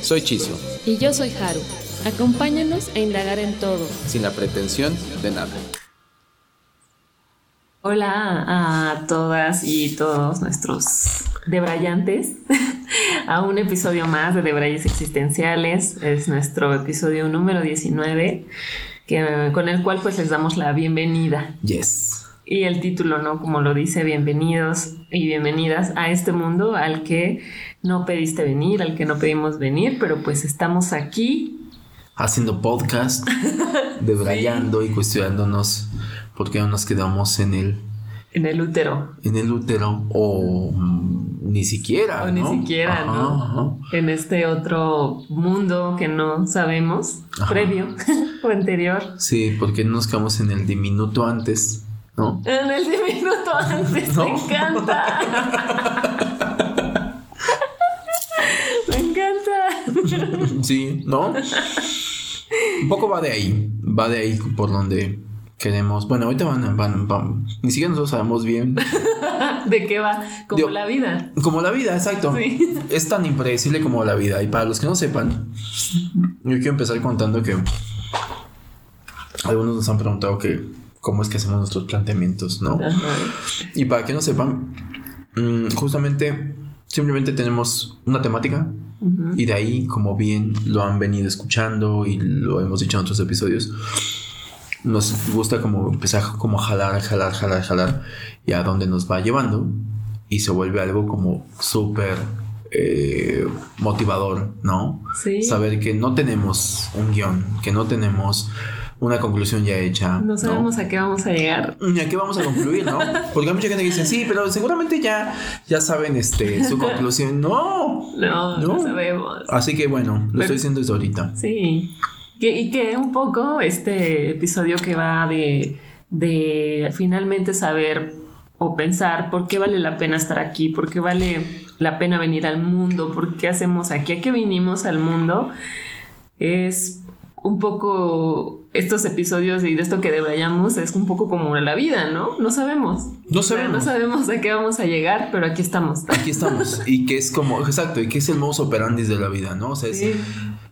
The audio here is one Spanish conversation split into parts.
Soy Chiso. Y yo soy Haru. Acompáñanos a indagar en todo. Sin la pretensión de nada. Hola a todas y todos nuestros debrayantes a un episodio más de Debrayes Existenciales. Es nuestro episodio número 19, que, con el cual pues les damos la bienvenida. Yes. Y el título, ¿no? Como lo dice, bienvenidos y bienvenidas a este mundo al que no pediste venir, al que no pedimos venir, pero pues estamos aquí. Haciendo podcast, debrayando y cuestionándonos por qué no nos quedamos en el en el útero. En el útero o mm, ni siquiera. O ni siquiera, ¿no? En este otro mundo que no sabemos, previo o anterior. Sí, porque no nos quedamos en el diminuto antes, ¿no? En el diminuto antes, me encanta. me encanta. Sí, ¿no? Un poco va de ahí, va de ahí por donde queremos. Bueno, ahorita van, van, van, ni siquiera nosotros sabemos bien. ¿De qué va? Como la vida. Como la vida, exacto. Es tan impredecible como la vida. Y para los que no sepan, yo quiero empezar contando que algunos nos han preguntado que cómo es que hacemos nuestros planteamientos, ¿no? Y para que no sepan, mm, justamente simplemente tenemos una temática. Y de ahí, como bien lo han venido escuchando y lo hemos dicho en otros episodios, nos gusta como empezar como a jalar, jalar, jalar, jalar y a dónde nos va llevando y se vuelve algo como súper eh, motivador, ¿no? Sí. Saber que no tenemos un guion, que no tenemos una conclusión ya hecha. No sabemos a qué vamos a llegar. Ni a qué vamos a concluir, ¿no? Porque hay mucha gente que dice, sí, pero seguramente ya, ya saben este, su conclusión. No, no, no, sabemos. Así que bueno, lo estoy diciendo desde ahorita. Sí y que un poco este episodio que va de, de finalmente saber o pensar por qué vale la pena estar aquí, por qué vale la pena venir al mundo, por qué hacemos aquí, a qué vinimos al mundo, es un poco estos episodios y de esto que debrayamos es un poco como la vida, ¿no? No sabemos. No sabemos. no sabemos a qué vamos a llegar, pero aquí estamos. Aquí estamos. y que es como, exacto, y que es el modus operandi de la vida, ¿no? O sea, es,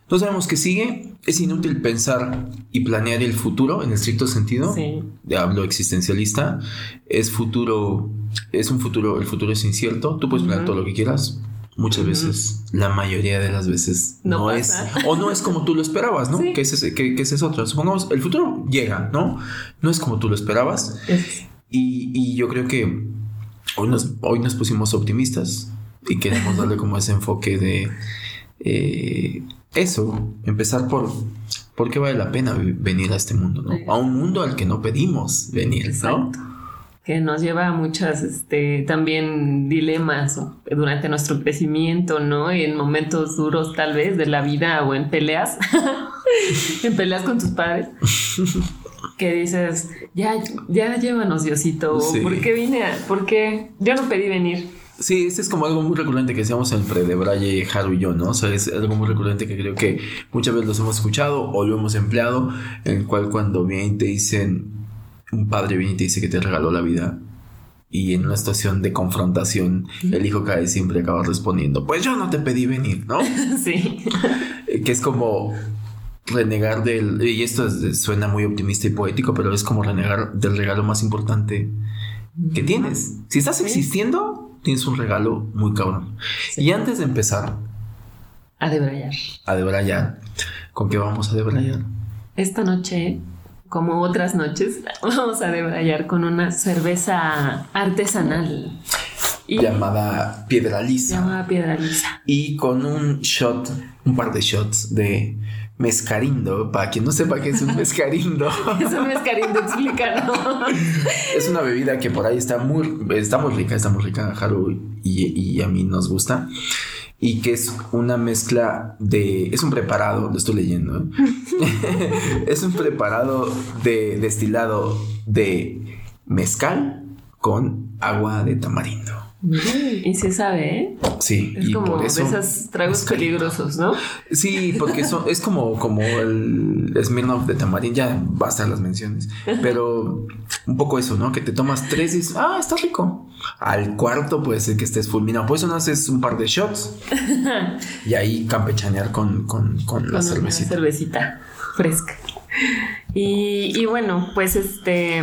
no sabemos qué sigue. Es inútil pensar y planear el futuro en el estricto sentido. Sí. Hablo existencialista. Es futuro, es un futuro, el futuro es incierto. Tú puedes planear todo lo que quieras. Muchas veces, la mayoría de las veces no, es, o no es como tú lo esperabas, ¿no? Que, ese, que, que ese es otro. Supongamos, el futuro llega, ¿no? No es como tú lo esperabas. Y, y, yo creo que hoy nos, hoy nos pusimos optimistas y queremos darle como ese enfoque de eh, eso, empezar por por qué vale la pena venir a este mundo, ¿no? A un mundo al que no pedimos venir, ¿no? Que nos lleva a muchas, este, también dilemas durante nuestro crecimiento, ¿no? Y en momentos duros tal vez de la vida o en peleas, en peleas con tus padres. que dices, ya, ya llévanos Diosito, ¿por qué vine? ¿Por qué? Yo no pedí venir. Sí, este es como algo muy recurrente que decíamos en de Braille, Haru y yo, ¿no? O sea, es algo muy recurrente que creo que muchas veces los hemos escuchado o lo hemos empleado, en el cual cuando vienen te dicen, un padre viene y te dice que te regaló la vida, y en una situación de confrontación, el hijo cae siempre acaba respondiendo, pues yo no te pedí venir, ¿no? Sí. que es como renegar del, y esto suena muy optimista y poético, pero es como renegar del regalo más importante que tienes. Si estás existiendo, tienes un regalo muy cabrón. Y antes de empezar... A debrayar. A debrayar. ¿Con qué vamos a debrayar? Esta noche, como otras noches, vamos a debrayar con una cerveza artesanal. llamada Piedra Lisa. Llamada Piedra Lisa. Y con un shot, un par de shots de Mezcarindo, para quien no sepa qué es un mezcarindo. es un mezcarindo, explícalo. es una bebida que por ahí está muy, está muy rica, está muy rica, Haru, y, y a mí nos gusta. Y que es una mezcla de... Es un preparado, lo estoy leyendo. ¿eh? es un preparado de destilado de mezcal con agua de tamarindo. Y se sabe, ¿eh? Sí, es como de esos tragos peligrosos, ¿no? Sí, porque es como, como el Smirnoff de tamarindo, ya bastan las menciones, pero un poco eso, ¿no? Que te tomas tres y dices, ah, está rico. Al cuarto puede ser que estés fulminado, por eso no haces un par de shots y ahí campechanear con, con, con, la cervecita. cervecita fresca. Y, y bueno, pues este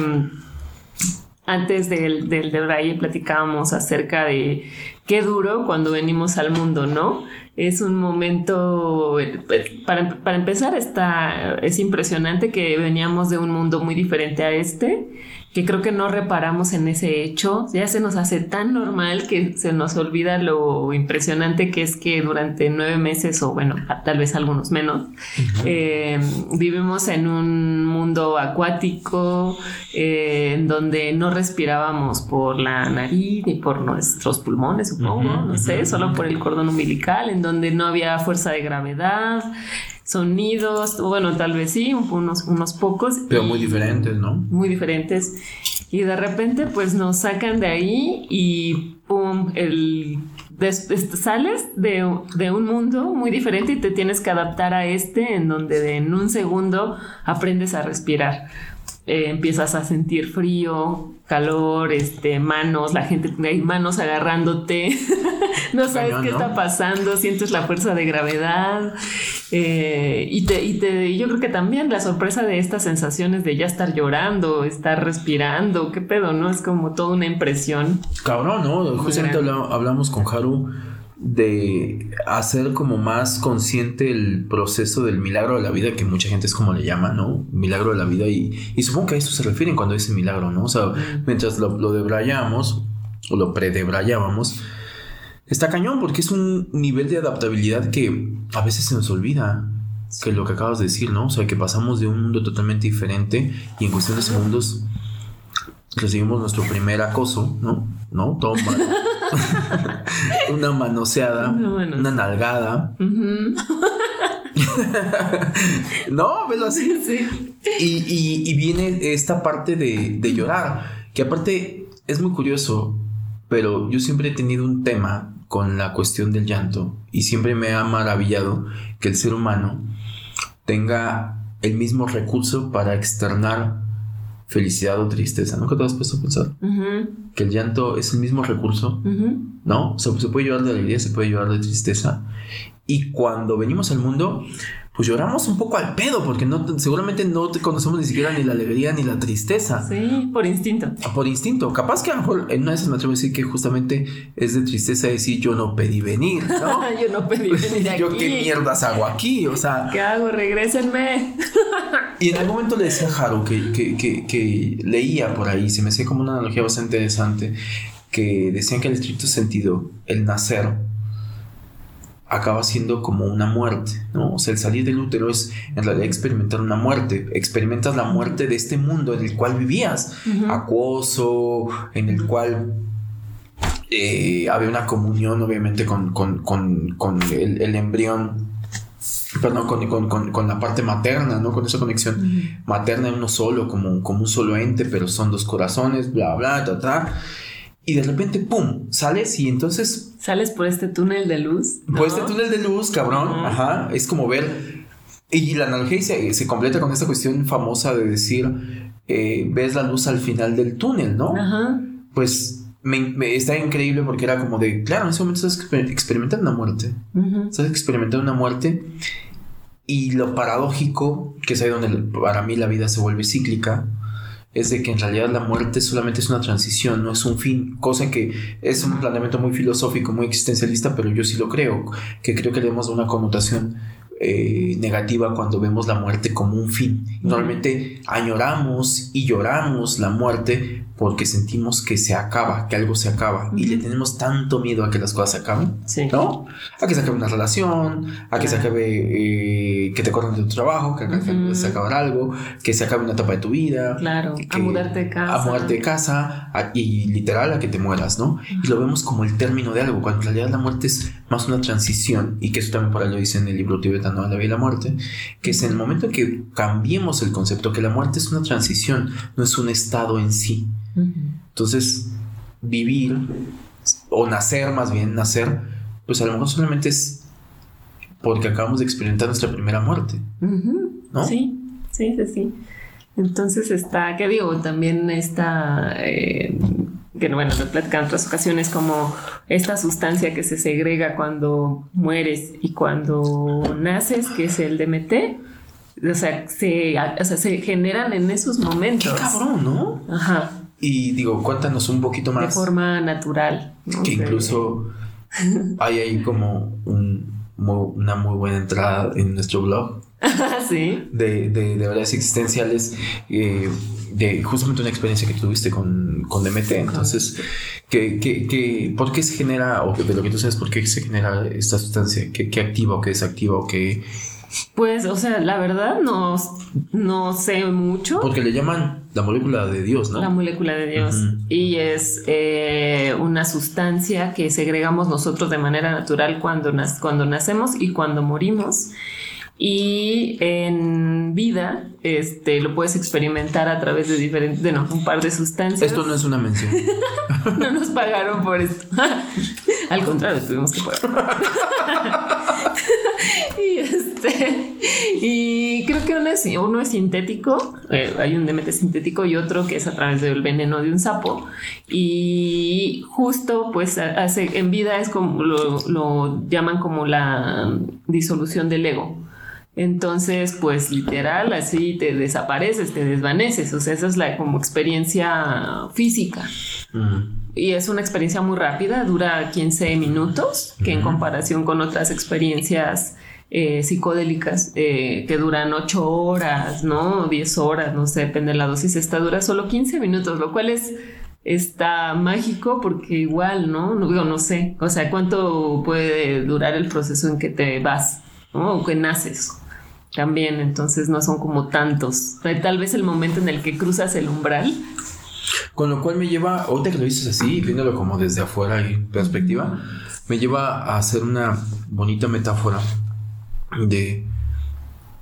antes del, del de Braille platicábamos acerca de qué duro cuando venimos al mundo, ¿no? Es un momento, pues, para, para empezar, está, es impresionante que veníamos de un mundo muy diferente a este que creo que no reparamos en ese hecho. Ya se nos hace tan normal que se nos olvida lo impresionante que es que durante nueve meses, o bueno, tal vez algunos menos, eh, vivimos en un mundo acuático eh, en donde no respirábamos por la nariz ni por nuestros pulmones, supongo, no sé, solo por el cordón umbilical, en donde no había fuerza de gravedad sonidos, bueno, tal vez sí, unos, unos pocos. Pero muy diferentes, ¿no? Muy diferentes. Y de repente, pues nos sacan de ahí y pum, el, sales de, de, un mundo muy diferente y te tienes que adaptar a este, en donde en un segundo aprendes a respirar. Eh, empiezas a sentir frío, calor, este, manos, la gente, hay manos agarrándote, no sabes qué está pasando, sientes la fuerza de gravedad. Eh, y, te, y, te, yo creo que también la sorpresa de estas sensaciones de ya estar llorando, estar respirando, qué pedo, ¿no? Es como toda una impresión. Cabrón, ¿no? Justamente hablamos con Haru de hacer como más consciente el proceso del milagro de la vida, que mucha gente es como le llama, ¿no? Milagro de la vida. Y, y supongo que a eso se refieren cuando dice milagro, ¿no? O sea, mientras lo, lo debrayamos, o lo predebrayábamos, está cañón porque es un nivel de adaptabilidad que a veces se nos olvida. Que lo que acabas de decir, ¿no? O sea, que pasamos de un mundo totalmente diferente y en cuestión de segundos recibimos nuestro primer acoso, ¿no? ¿No? Toma. una manoseada, una nalgada. no, velo así. Y, viene esta parte de, de, llorar, que aparte es muy curioso, pero yo siempre he tenido un tema con la cuestión del llanto y siempre me ha maravillado que el ser humano tenga el mismo recurso para externar felicidad o tristeza. ¿Nunca te has puesto a pensar? Que el llanto es el mismo recurso, ¿no? se puede llorar de alegría, se puede llorar de tristeza. Y cuando venimos al mundo, pues lloramos un poco al pedo, porque no, seguramente no te conocemos ni siquiera ni la alegría ni la tristeza. Sí, por instinto. Por instinto. Capaz que a lo mejor en una de esas me atrevo a decir que justamente es de tristeza decir yo no pedí venir, ¿no? yo no pedí venir aquí. yo qué mierdas hago aquí, o sea. ¿Qué hago? Regrésenme. y en algún momento le decía a Haru que, que, que, que leía por ahí, se me hacía como una analogía bastante interesante, que decían que en el estricto sentido, el nacer acaba siendo como una muerte, ¿no? O sea, el salir del útero es en realidad experimentar una muerte, experimentas la muerte de este mundo en el cual vivías, acuoso, en el cual eh, había una comunión obviamente con, el, embrión, perdón, con, la parte materna, ¿no? Con esa conexión materna en uno solo, como, como un solo ente, pero son dos corazones, bla, bla, ta, ta y de repente, ¡pum! Sales y entonces... Sales por este túnel de luz. Por este túnel de luz, cabrón. Ajá. Es como ver... Y la analogía se, completa con esta cuestión famosa de decir, eh, ves la luz al final del túnel, ¿no? Ajá. Pues me, está increíble porque era como de, claro, en ese momento estás experimentando una muerte. Estás experimentando una muerte. Y lo paradójico, que es ahí donde para mí la vida se vuelve cíclica, es de que en realidad la muerte solamente es una transición, no es un fin, cosa que es un planteamiento muy filosófico, muy existencialista, pero yo sí lo creo, que creo que le damos una connotación eh, negativa cuando vemos la muerte como un fin. Normalmente añoramos y lloramos la muerte porque sentimos que se acaba, que algo se acaba y le tenemos tanto miedo a que las cosas se acaben, ¿no? A que se acabe una relación, a que se acabe eh, que te corran de tu trabajo, que, se acabe algo, que se acabe una etapa de tu vida, claro, a mudarte de casa, a mudarte de casa y literal a que te mueras, ¿no? Y lo vemos como el término de algo, cuando en realidad la muerte es más una transición, y que eso también por ahí lo dice en el libro tibetano de la vida y la muerte, que es en el momento en que cambiemos el concepto, que la muerte es una transición, no es un estado en sí. Entonces, vivir, o nacer más bien, nacer, pues a lo mejor solamente es porque acabamos de experimentar nuestra primera muerte. ¿no? Sí, sí, sí, sí. Entonces está, ¿qué digo? También está, eh, que bueno, lo platican en otras ocasiones, como esta sustancia que se segrega cuando mueres y cuando naces, que es el DMT. O sea, se, o sea, se generan en esos momentos. Qué cabrón, ¿no? Ajá. Y digo, cuéntanos un poquito más. De forma natural. Que incluso hay ahí como una muy buena entrada en nuestro blog sí. De, de, de verdades existenciales, eh, de justamente una experiencia que tuviste con, con DMT. Entonces, ¿qué, qué, qué, por qué se genera, o de lo que tú sabes, por qué se genera esta sustancia? ¿Qué, qué activa o qué desactiva o qué...? Pues, o sea, la verdad no, no sé mucho. Porque le llaman la molécula de Dios, ¿no? La molécula de Dios. Y es eh, una sustancia que segregamos nosotros de manera natural cuando, cuando nacemos y cuando morimos. Y en vida, este, lo puedes experimentar a través de diferentes, de no, un par de sustancias. Esto no es una mención. no nos pagaron por esto. Al contrario, tuvimos que pagar. y este, y creo que uno es, uno es sintético, eh, hay un DMT sintético y otro que es a través del veneno de un sapo. Y justo, pues, hace, en vida es como lo, lo llaman como la disolución del ego. Entonces, pues literal, así te desapareces, te desvaneces. O sea, esa es la como experiencia física. Y es una experiencia muy rápida, dura 15 minutos, que en comparación con otras experiencias eh, psicodélicas eh, que duran 8 horas, ¿no? 10 horas, no sé, depende de la dosis, esta dura solo 15 minutos, lo cual es está mágico porque igual, ¿no? No, no sé, o sea, ¿cuánto puede durar el proceso en que te vas, ¿no? O que naces? También, entonces no son como tantos. Tal vez el momento en el que cruzas el umbral. Con lo cual me lleva, ahorita que lo dices así, viéndolo como desde afuera y perspectiva, me lleva a hacer una bonita metáfora de...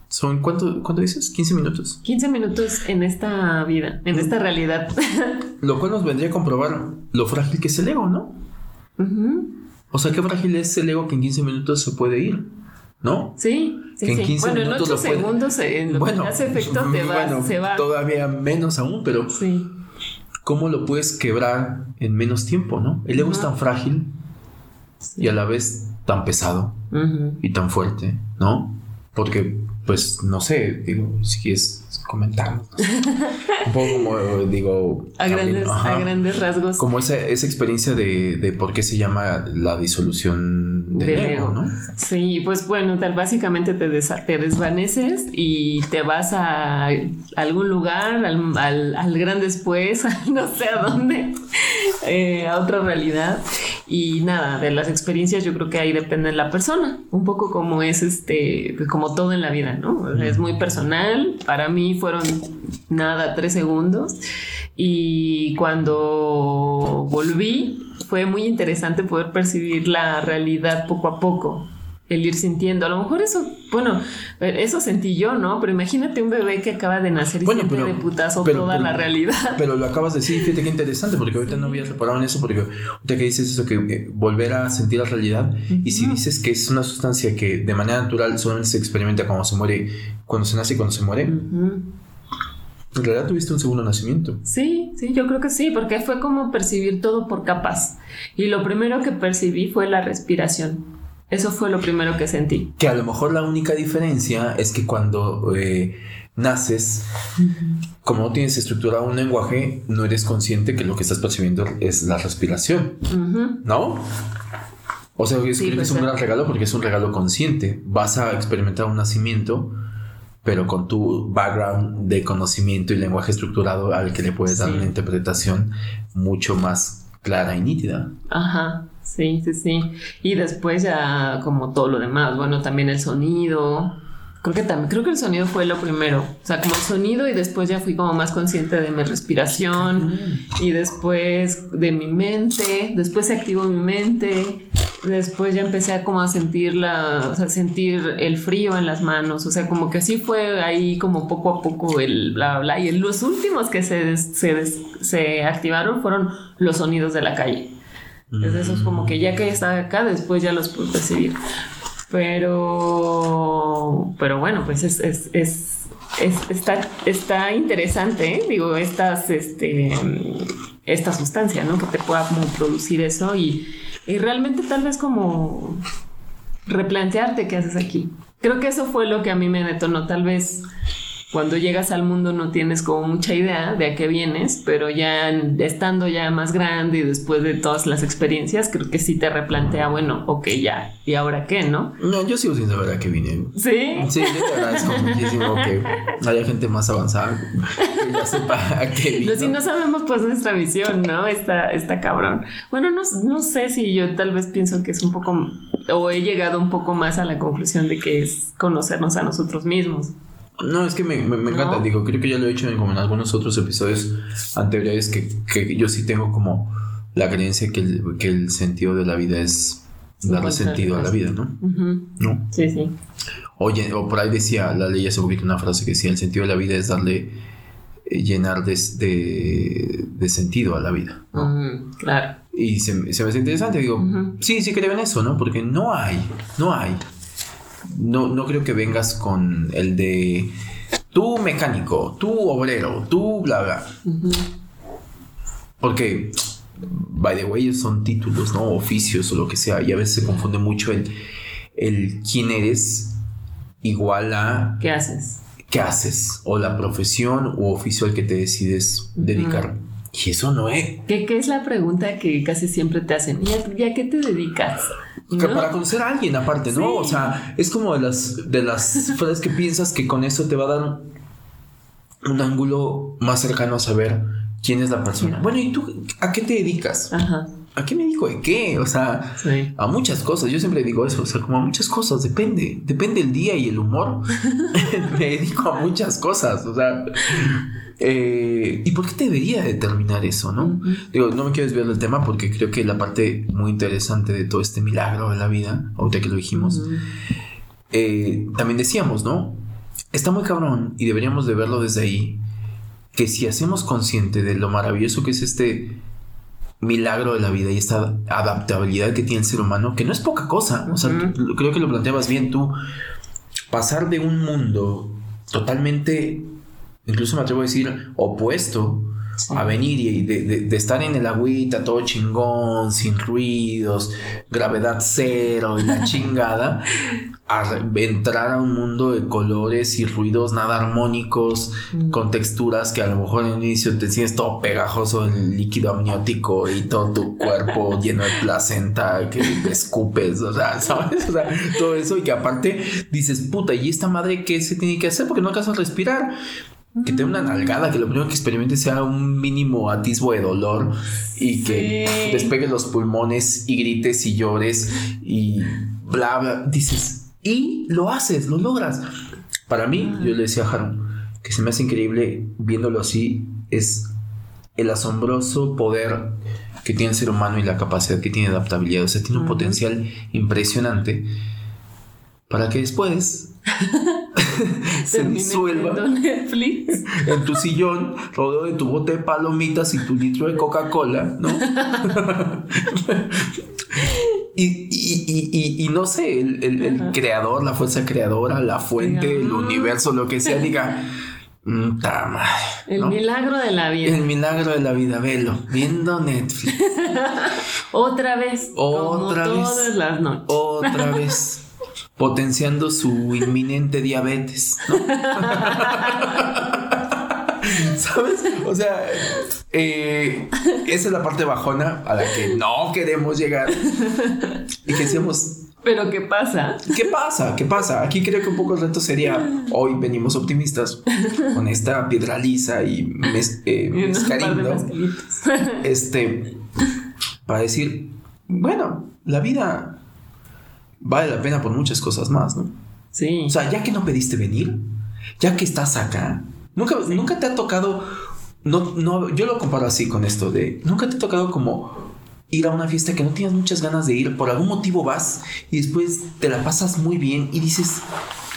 ¿Son cuánto, cuánto dices? ¿15 minutos? 15 minutos en esta vida, en esta realidad. lo cual nos vendría a comprobar lo frágil que es el ego, ¿no? O sea, qué frágil es el ego que en 15 minutos se puede ir. ¿no? Sí, sí, que en 15 bueno, minutos en 8 segundos en lo bueno, que hace efecto te va, se va. Todavía menos aún, pero sí. ¿cómo lo puedes quebrar en menos tiempo, no? El ego es tan frágil y a la vez tan pesado y tan fuerte, ¿no? Porque, pues, no sé, digo, si quieres comentar. un poco como, digo... A, grandes, rasgos. Como esa, esa experiencia de, de, por qué se llama la disolución del ego, ¿no? Sí, pues bueno, tal básicamente te, te desvaneces y te vas a algún lugar, al, al, al gran después, no sé a dónde, eh, a otra realidad. Y nada, de las experiencias yo creo que ahí depende de la persona, un poco como es este, como todo en la vida, ¿no? Es muy personal, para mí fueron nada, tres segundos. Y cuando volví, fue muy interesante poder percibir la realidad poco a poco el ir sintiendo. A lo mejor eso, bueno, eso sentí yo, ¿no? Pero imagínate un bebé que acaba de nacer y siente de putazo toda la realidad. Pero lo acabas de decir, fíjate qué interesante, porque ahorita no había reparado en eso, porque ahorita que dices eso, que eh, volver a sentir la realidad, y si dices que es una sustancia que de manera natural solamente se experimenta cuando se muere, cuando se nace y cuando se muere. En realidad tuviste un segundo nacimiento. Sí, sí, yo creo que sí, porque fue como percibir todo por capas. Y lo primero que percibí fue la respiración. Eso fue lo primero que sentí. Que a lo mejor la única diferencia es que cuando eh, naces, como no tienes estructurado un lenguaje, no eres consciente que lo que estás percibiendo es la respiración. ¿No? O sea, es, que es un gran regalo porque es un regalo consciente. Vas a experimentar un nacimiento, pero con tu background de conocimiento y lenguaje estructurado al que le puedes dar una interpretación mucho más clara y nítida. Ajá. Sí, sí, sí. Y después ya como todo lo demás, bueno, también el sonido, Creo que también, creo que el sonido fue lo primero. O sea, como el sonido y después ya fui como más consciente de mi respiración y después de mi mente. Después se activó mi mente. Después ya empecé a como a sentir la, o sea, sentir el frío en las manos. O sea, como que así fue ahí como poco a poco el bla bla. Y los últimos que se, se, se activaron fueron los sonidos de la calle. Entonces eso es como que ya que estaba acá, después ya los pude percibir. Pero, pero bueno, pues es, es, es, está, está interesante, ¿eh? digo, estas, este, esta sustancia, ¿no? Que te pueda producir eso y, y realmente tal vez como replantearte qué haces aquí. Creo que eso fue lo que a mí me detonó, tal vez cuando llegas al mundo no tienes como mucha idea de a qué vienes, pero ya estando ya más grande y después de todas las experiencias, creo que sí te replantea, bueno, ok, ya, ¿y ahora qué, no? No, yo sigo sin saber a qué vine. ¿Sí? Sí, yo te agradezco muchísimo que haya gente más avanzada que ya sepa a qué vine. si no sabemos, pues nuestra visión, ¿no? Está, está cabrón. Bueno, no, no sé si yo tal vez pienso que es un poco, o he llegado un poco más a la conclusión de que es conocernos a nosotros mismos. No, es que me, me, encanta, digo, creo que ya lo he dicho en, como en algunos otros episodios anteriores que, que yo sí tengo como la creencia que el, que el sentido de la vida es darle sentido a la vida, ¿no? ¿No? Sí, sí. Oye, o por ahí decía, la ley hace poquito una frase que decía, el sentido de la vida es darle, eh, llenar de, de, sentido a la vida. claro. Y se, se me hace interesante, digo, sí, sí creo en eso, ¿no? Porque no hay, no hay no, no creo que vengas con el de tú mecánico, tú obrero, tú bla bla. Porque, by the way, son títulos, ¿no? Oficios o lo que sea. Y a veces se confunde mucho el, el quién eres igual a... ¿Qué haces? ¿Qué haces? O la profesión u oficio al que te decides dedicar. Y eso no es. ¿Qué, ¿Qué, es la pregunta que casi siempre te hacen? ¿Y a, qué te dedicas? Para conocer a alguien aparte, ¿no? O sea, es como de las, de las frases que piensas que con eso te va a dar un, ángulo más cercano a saber quién es la persona. Bueno, ¿y tú a qué te dedicas? Ajá. ¿A qué me dedico de qué? O sea, a muchas cosas. Yo siempre digo eso. O sea, como a muchas cosas. Depende. Depende el día y el humor. me dedico a muchas cosas. O sea, eh, ¿Y por qué te debería determinar eso, no? Digo, no me quiero desviar del tema porque creo que la parte muy interesante de todo este milagro de la vida, ahorita que lo dijimos, eh, también decíamos, ¿no? Está muy cabrón y deberíamos de verlo desde ahí, que si hacemos consciente de lo maravilloso que es este milagro de la vida y esta adaptabilidad que tiene el ser humano, que no es poca cosa, o sea, creo que lo planteabas bien tú, pasar de un mundo totalmente incluso me atrevo a decir, opuesto a venir y de, estar en el agüita todo chingón, sin ruidos, gravedad cero y la chingada, a entrar a un mundo de colores y ruidos nada armónicos, mm. con texturas que a lo mejor en el inicio te sientes todo pegajoso el líquido amniótico y todo tu cuerpo lleno de placenta que escupes, o sea, ¿sabes? O sea, todo eso y que aparte dices, puta, ¿y esta madre qué se tiene que hacer? Porque no alcanzas a respirar que te dé una nalgada, que lo primero que experimente sea un mínimo atisbo de dolor y que despegues los pulmones y grites y llores y bla, bla. Dices, y lo haces, lo logras. Para mí, yo le decía a Haru, que se me hace increíble viéndolo así, es el asombroso poder que tiene el ser humano y la capacidad que tiene de adaptabilidad. O sea, tiene un potencial impresionante para que después se disuelva Netflix. en tu sillón, rodeado de tu bote de palomitas y tu litro de Coca-Cola, ¿no? y, no sé, el, creador, la fuerza creadora, la fuente, el universo, lo que sea, diga. Mm, el milagro de la vida. El milagro de la vida, velo, viendo Netflix. Otra vez. Otra vez. Todas las noches. Otra vez potenciando su inminente diabetes, ¿no? ¿Sabes? O sea, eh, esa es la parte bajona a la que no queremos llegar. Y que decíamos... Pero ¿qué pasa? ¿Qué pasa? ¿Qué pasa? Aquí creo que un poco el reto sería, hoy venimos optimistas con esta piedra lisa y, mez, eh, este, para decir, bueno, la vida vale la pena por muchas cosas más, ¿no? Sí. O sea, ya que no pediste venir, ya que estás acá, nunca, nunca te ha tocado. No, no, yo lo comparo así con esto de nunca te ha tocado como ir a una fiesta que no tienes muchas ganas de ir, por algún motivo vas y después te la pasas muy bien y dices,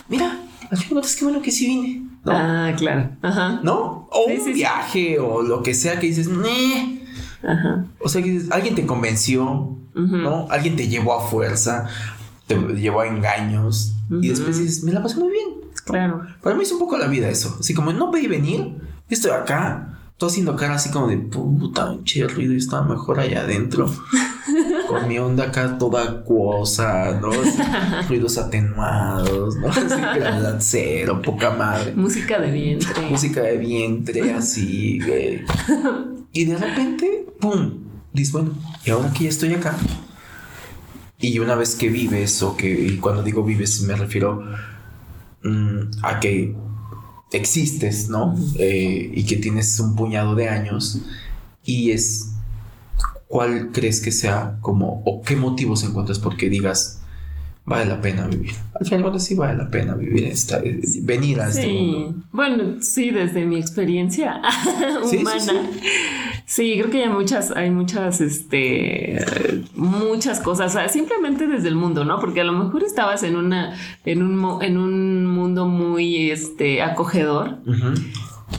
mira, al final es que bueno que sí vine. Ah, claro. Ajá. ¿No? O un viaje o lo que sea que dices, Meh. Ajá. O sea, que alguien te convenció, ¿no? Alguien te llevó a fuerza, te llevó a engaños y después dices, me la pasé muy bien. Claro. Para mí es un poco la vida eso. Así como no pedí venir, estoy acá. Estoy haciendo cara así como de puta, un el ruido y estaba mejor allá adentro. con mi onda acá toda acuosa, ¿no? ruidos atenuados, ¿no? Así cero, poca madre. Música de vientre. Música de vientre, así, güey. Y de repente, ¡pum! Dices, bueno, y ahora que ya estoy acá. Y una vez que vives, o que, y cuando digo vives, me refiero mm, a que existes, ¿no? Eh, y que tienes un puñado de años. Y es ¿cuál crees que sea como, o qué motivos encuentras porque digas, vale la pena vivir? Al final, sí vale la pena vivir, esta, eh, venir a este mundo. Bueno, sí, desde mi experiencia humana. Sí, creo que hay muchas, hay muchas, este, muchas cosas, simplemente desde el mundo, ¿no? Porque a lo mejor estabas en una, en un, en un mundo muy, este, acogedor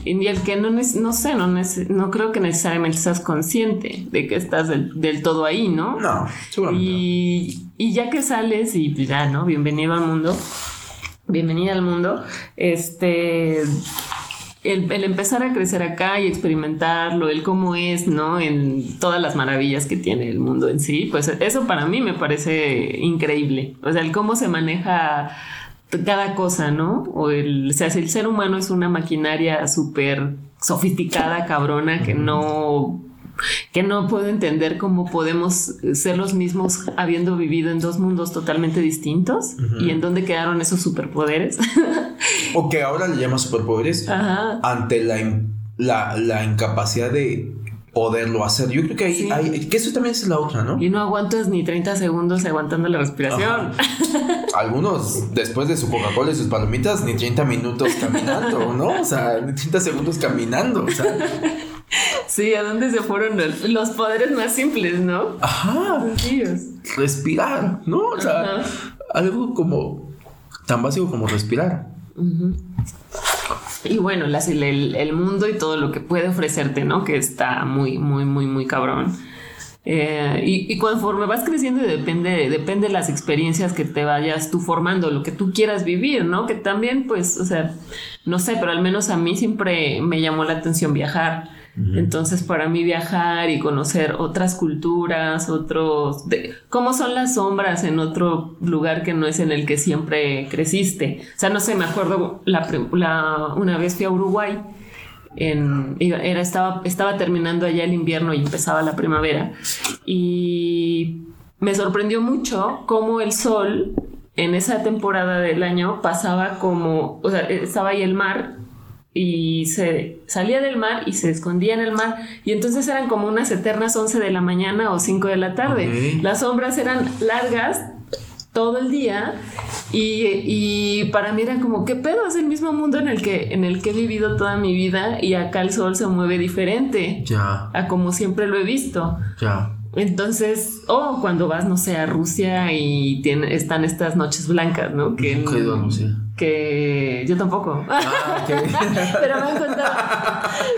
y el que no, no sé, no, no creo que necesariamente seas consciente de que estás del, todo ahí, ¿no? No, seguramente. Y, y, ya que sales y ya, ¿no? Bienvenido al mundo. Bienvenida al mundo. Este. El, el, empezar a crecer acá y experimentarlo, el cómo es, ¿no? En todas las maravillas que tiene el mundo en sí, pues eso para mí me parece increíble. O sea, el cómo se maneja cada cosa, ¿no? O el, o sea, el ser humano es una maquinaria súper sofisticada, cabrona, que no que no puedo entender cómo podemos ser los mismos habiendo vivido en dos mundos totalmente distintos y en dónde quedaron esos superpoderes. o que ahora le llaman superpoderes ante la, la, la incapacidad de poderlo hacer. Yo creo que ahí hay, que eso también es la otra, ¿no? Y no aguantas ni 30 segundos aguantando la respiración. Algunos, después de su Coca-Cola y sus palomitas, ni 30 minutos caminando, ¿no? O sea, ni 30 segundos caminando, o sea. Sí, ¿a dónde se fueron los, poderes más simples, no? Ajá. Respirar, ¿no? O sea, algo como tan básico como respirar. Y bueno, el, mundo y todo lo que puede ofrecerte, ¿no? Que está muy, muy, muy, muy cabrón. Eh, y, conforme vas creciendo depende, depende de las experiencias que te vayas tú formando, lo que tú quieras vivir, ¿no? Que también, pues, o sea, no sé, pero al menos a mí siempre me llamó la atención viajar. Entonces, para mí viajar y conocer otras culturas, otros, de, cómo son las sombras en otro lugar que no es en el que siempre creciste. O sea, no sé, me acuerdo la, una vez fui a Uruguay. Era, estaba, estaba terminando allá el invierno y empezaba la primavera. Y me sorprendió mucho cómo el sol en esa temporada del año pasaba como, o sea, estaba ahí el mar y se salía del mar y se escondía en el mar y entonces eran como unas eternas 11 de la mañana o 5 de la tarde. Las sombras eran largas todo el día y, para mí era como, ¿qué pedo? Es el mismo mundo en el, que, en el que he vivido toda mi vida y acá el sol se mueve diferente a como siempre lo he visto. Entonces, o cuando vas, no sé, a Rusia y tiene, están estas noches blancas, ¿no? Que, ¿Qué Rusia? Que yo tampoco. Ah, pero me han contado.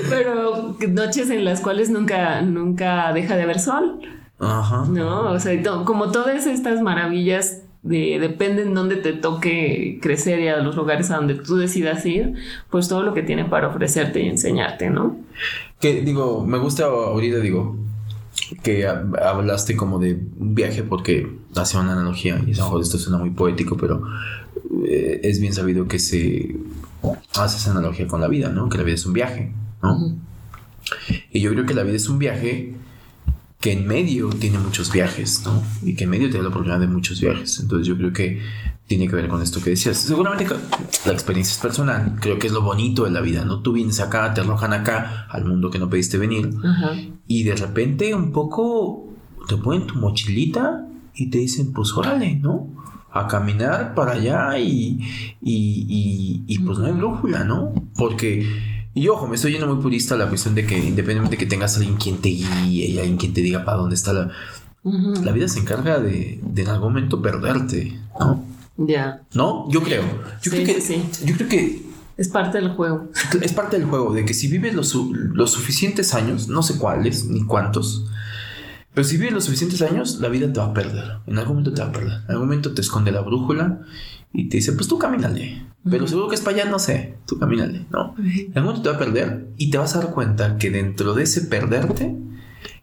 Pero noches en las cuales nunca, nunca deja de haber sol. Ajá. No, o sea, como todas estas maravillas de, dependen dónde te toque crecer y a los lugares a donde tú decidas ir, pues todo lo que tiene para ofrecerte y enseñarte, ¿no? Que digo, me gusta ahorita, digo, que hablaste como de un viaje porque hace una analogía y esto suena muy poético, pero eh, es bien sabido que se hace esa analogía con la vida, ¿no? Que la vida es un viaje, ¿no? Y yo creo que la vida es un viaje que en medio tiene muchos viajes, ¿no? Y que en medio tiene la oportunidad de muchos viajes. Entonces yo creo que tiene que ver con esto que decías. Seguramente la experiencia es personal, creo que es lo bonito de la vida, ¿no? Tú vienes acá, te arrojan acá al mundo que no pediste venir y de repente un poco te ponen tu mochilita y te dicen, pues órale, ¿no? A caminar para allá y, y, y, pues no hay brújula, ¿no? Porque, y ojo, me estoy yendo muy purista a la cuestión de que independientemente de que tengas a alguien quien te guíe y alguien quien te diga para dónde está la... La vida se encarga de, de en algún momento perderte, ¿no? Ya. ¿No? Yo creo. Yo creo que, sí. Yo creo que es parte del juego. Es parte del juego, de que si vives los, los, suficientes años, no sé cuáles ni cuántos, pero si vives los suficientes años, la vida te va a perder. En algún momento te va a perder. En algún momento te esconde la brújula y te dice, pues tú camínale. Pero seguro que es para allá, no sé. Tú camínale, ¿no? En algún momento te va a perder y te vas a dar cuenta que dentro de ese perderte,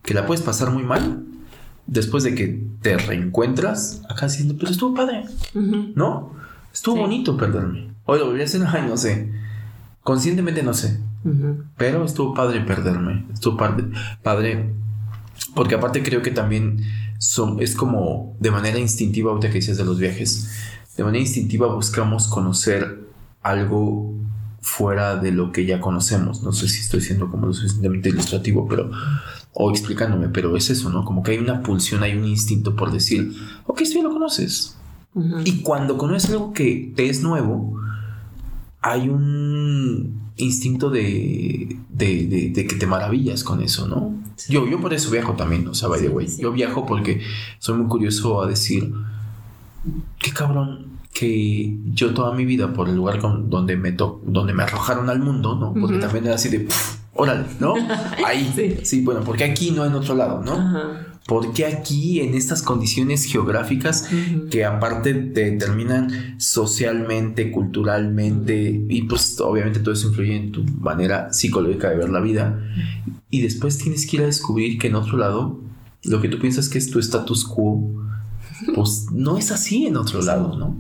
que la puedes pasar muy mal, después de que te reencuentras, acá diciendo, pero estuvo padre, ¿no? Estuvo bonito perderme. Hoy lo volví a hacer, ay, no sé. Conscientemente no sé. Pero estuvo padre perderme. Estuvo padre, padre porque aparte creo que también son, es como de manera instintiva, ahorita que decías de los viajes, de manera instintiva buscamos conocer algo fuera de lo que ya conocemos. No sé si estoy siendo como lo suficientemente ilustrativo, pero o explicándome, pero es eso, ¿no? Como que hay una pulsión, hay un instinto por decir, ok, sí lo conoces. Y cuando conoces algo que te es nuevo, hay un instinto de, de, de, que te maravillas con eso, ¿no? Yo, yo por eso viajo también, o sea, by the way. Yo viajo porque soy muy curioso a decir, qué cabrón que yo toda mi vida por el lugar donde me donde me arrojaron al mundo, ¿no? Porque también era así de, órale, ¿no? Ahí, sí. bueno, porque aquí no en otro lado, ¿no? Ajá. ¿Por qué aquí en estas condiciones geográficas que aparte te determinan socialmente, culturalmente y pues obviamente todo eso influye en tu manera psicológica de ver la vida y después tienes que ir a descubrir que en otro lado lo que tú piensas que es tu status quo pues no es así en otro lado, ¿no?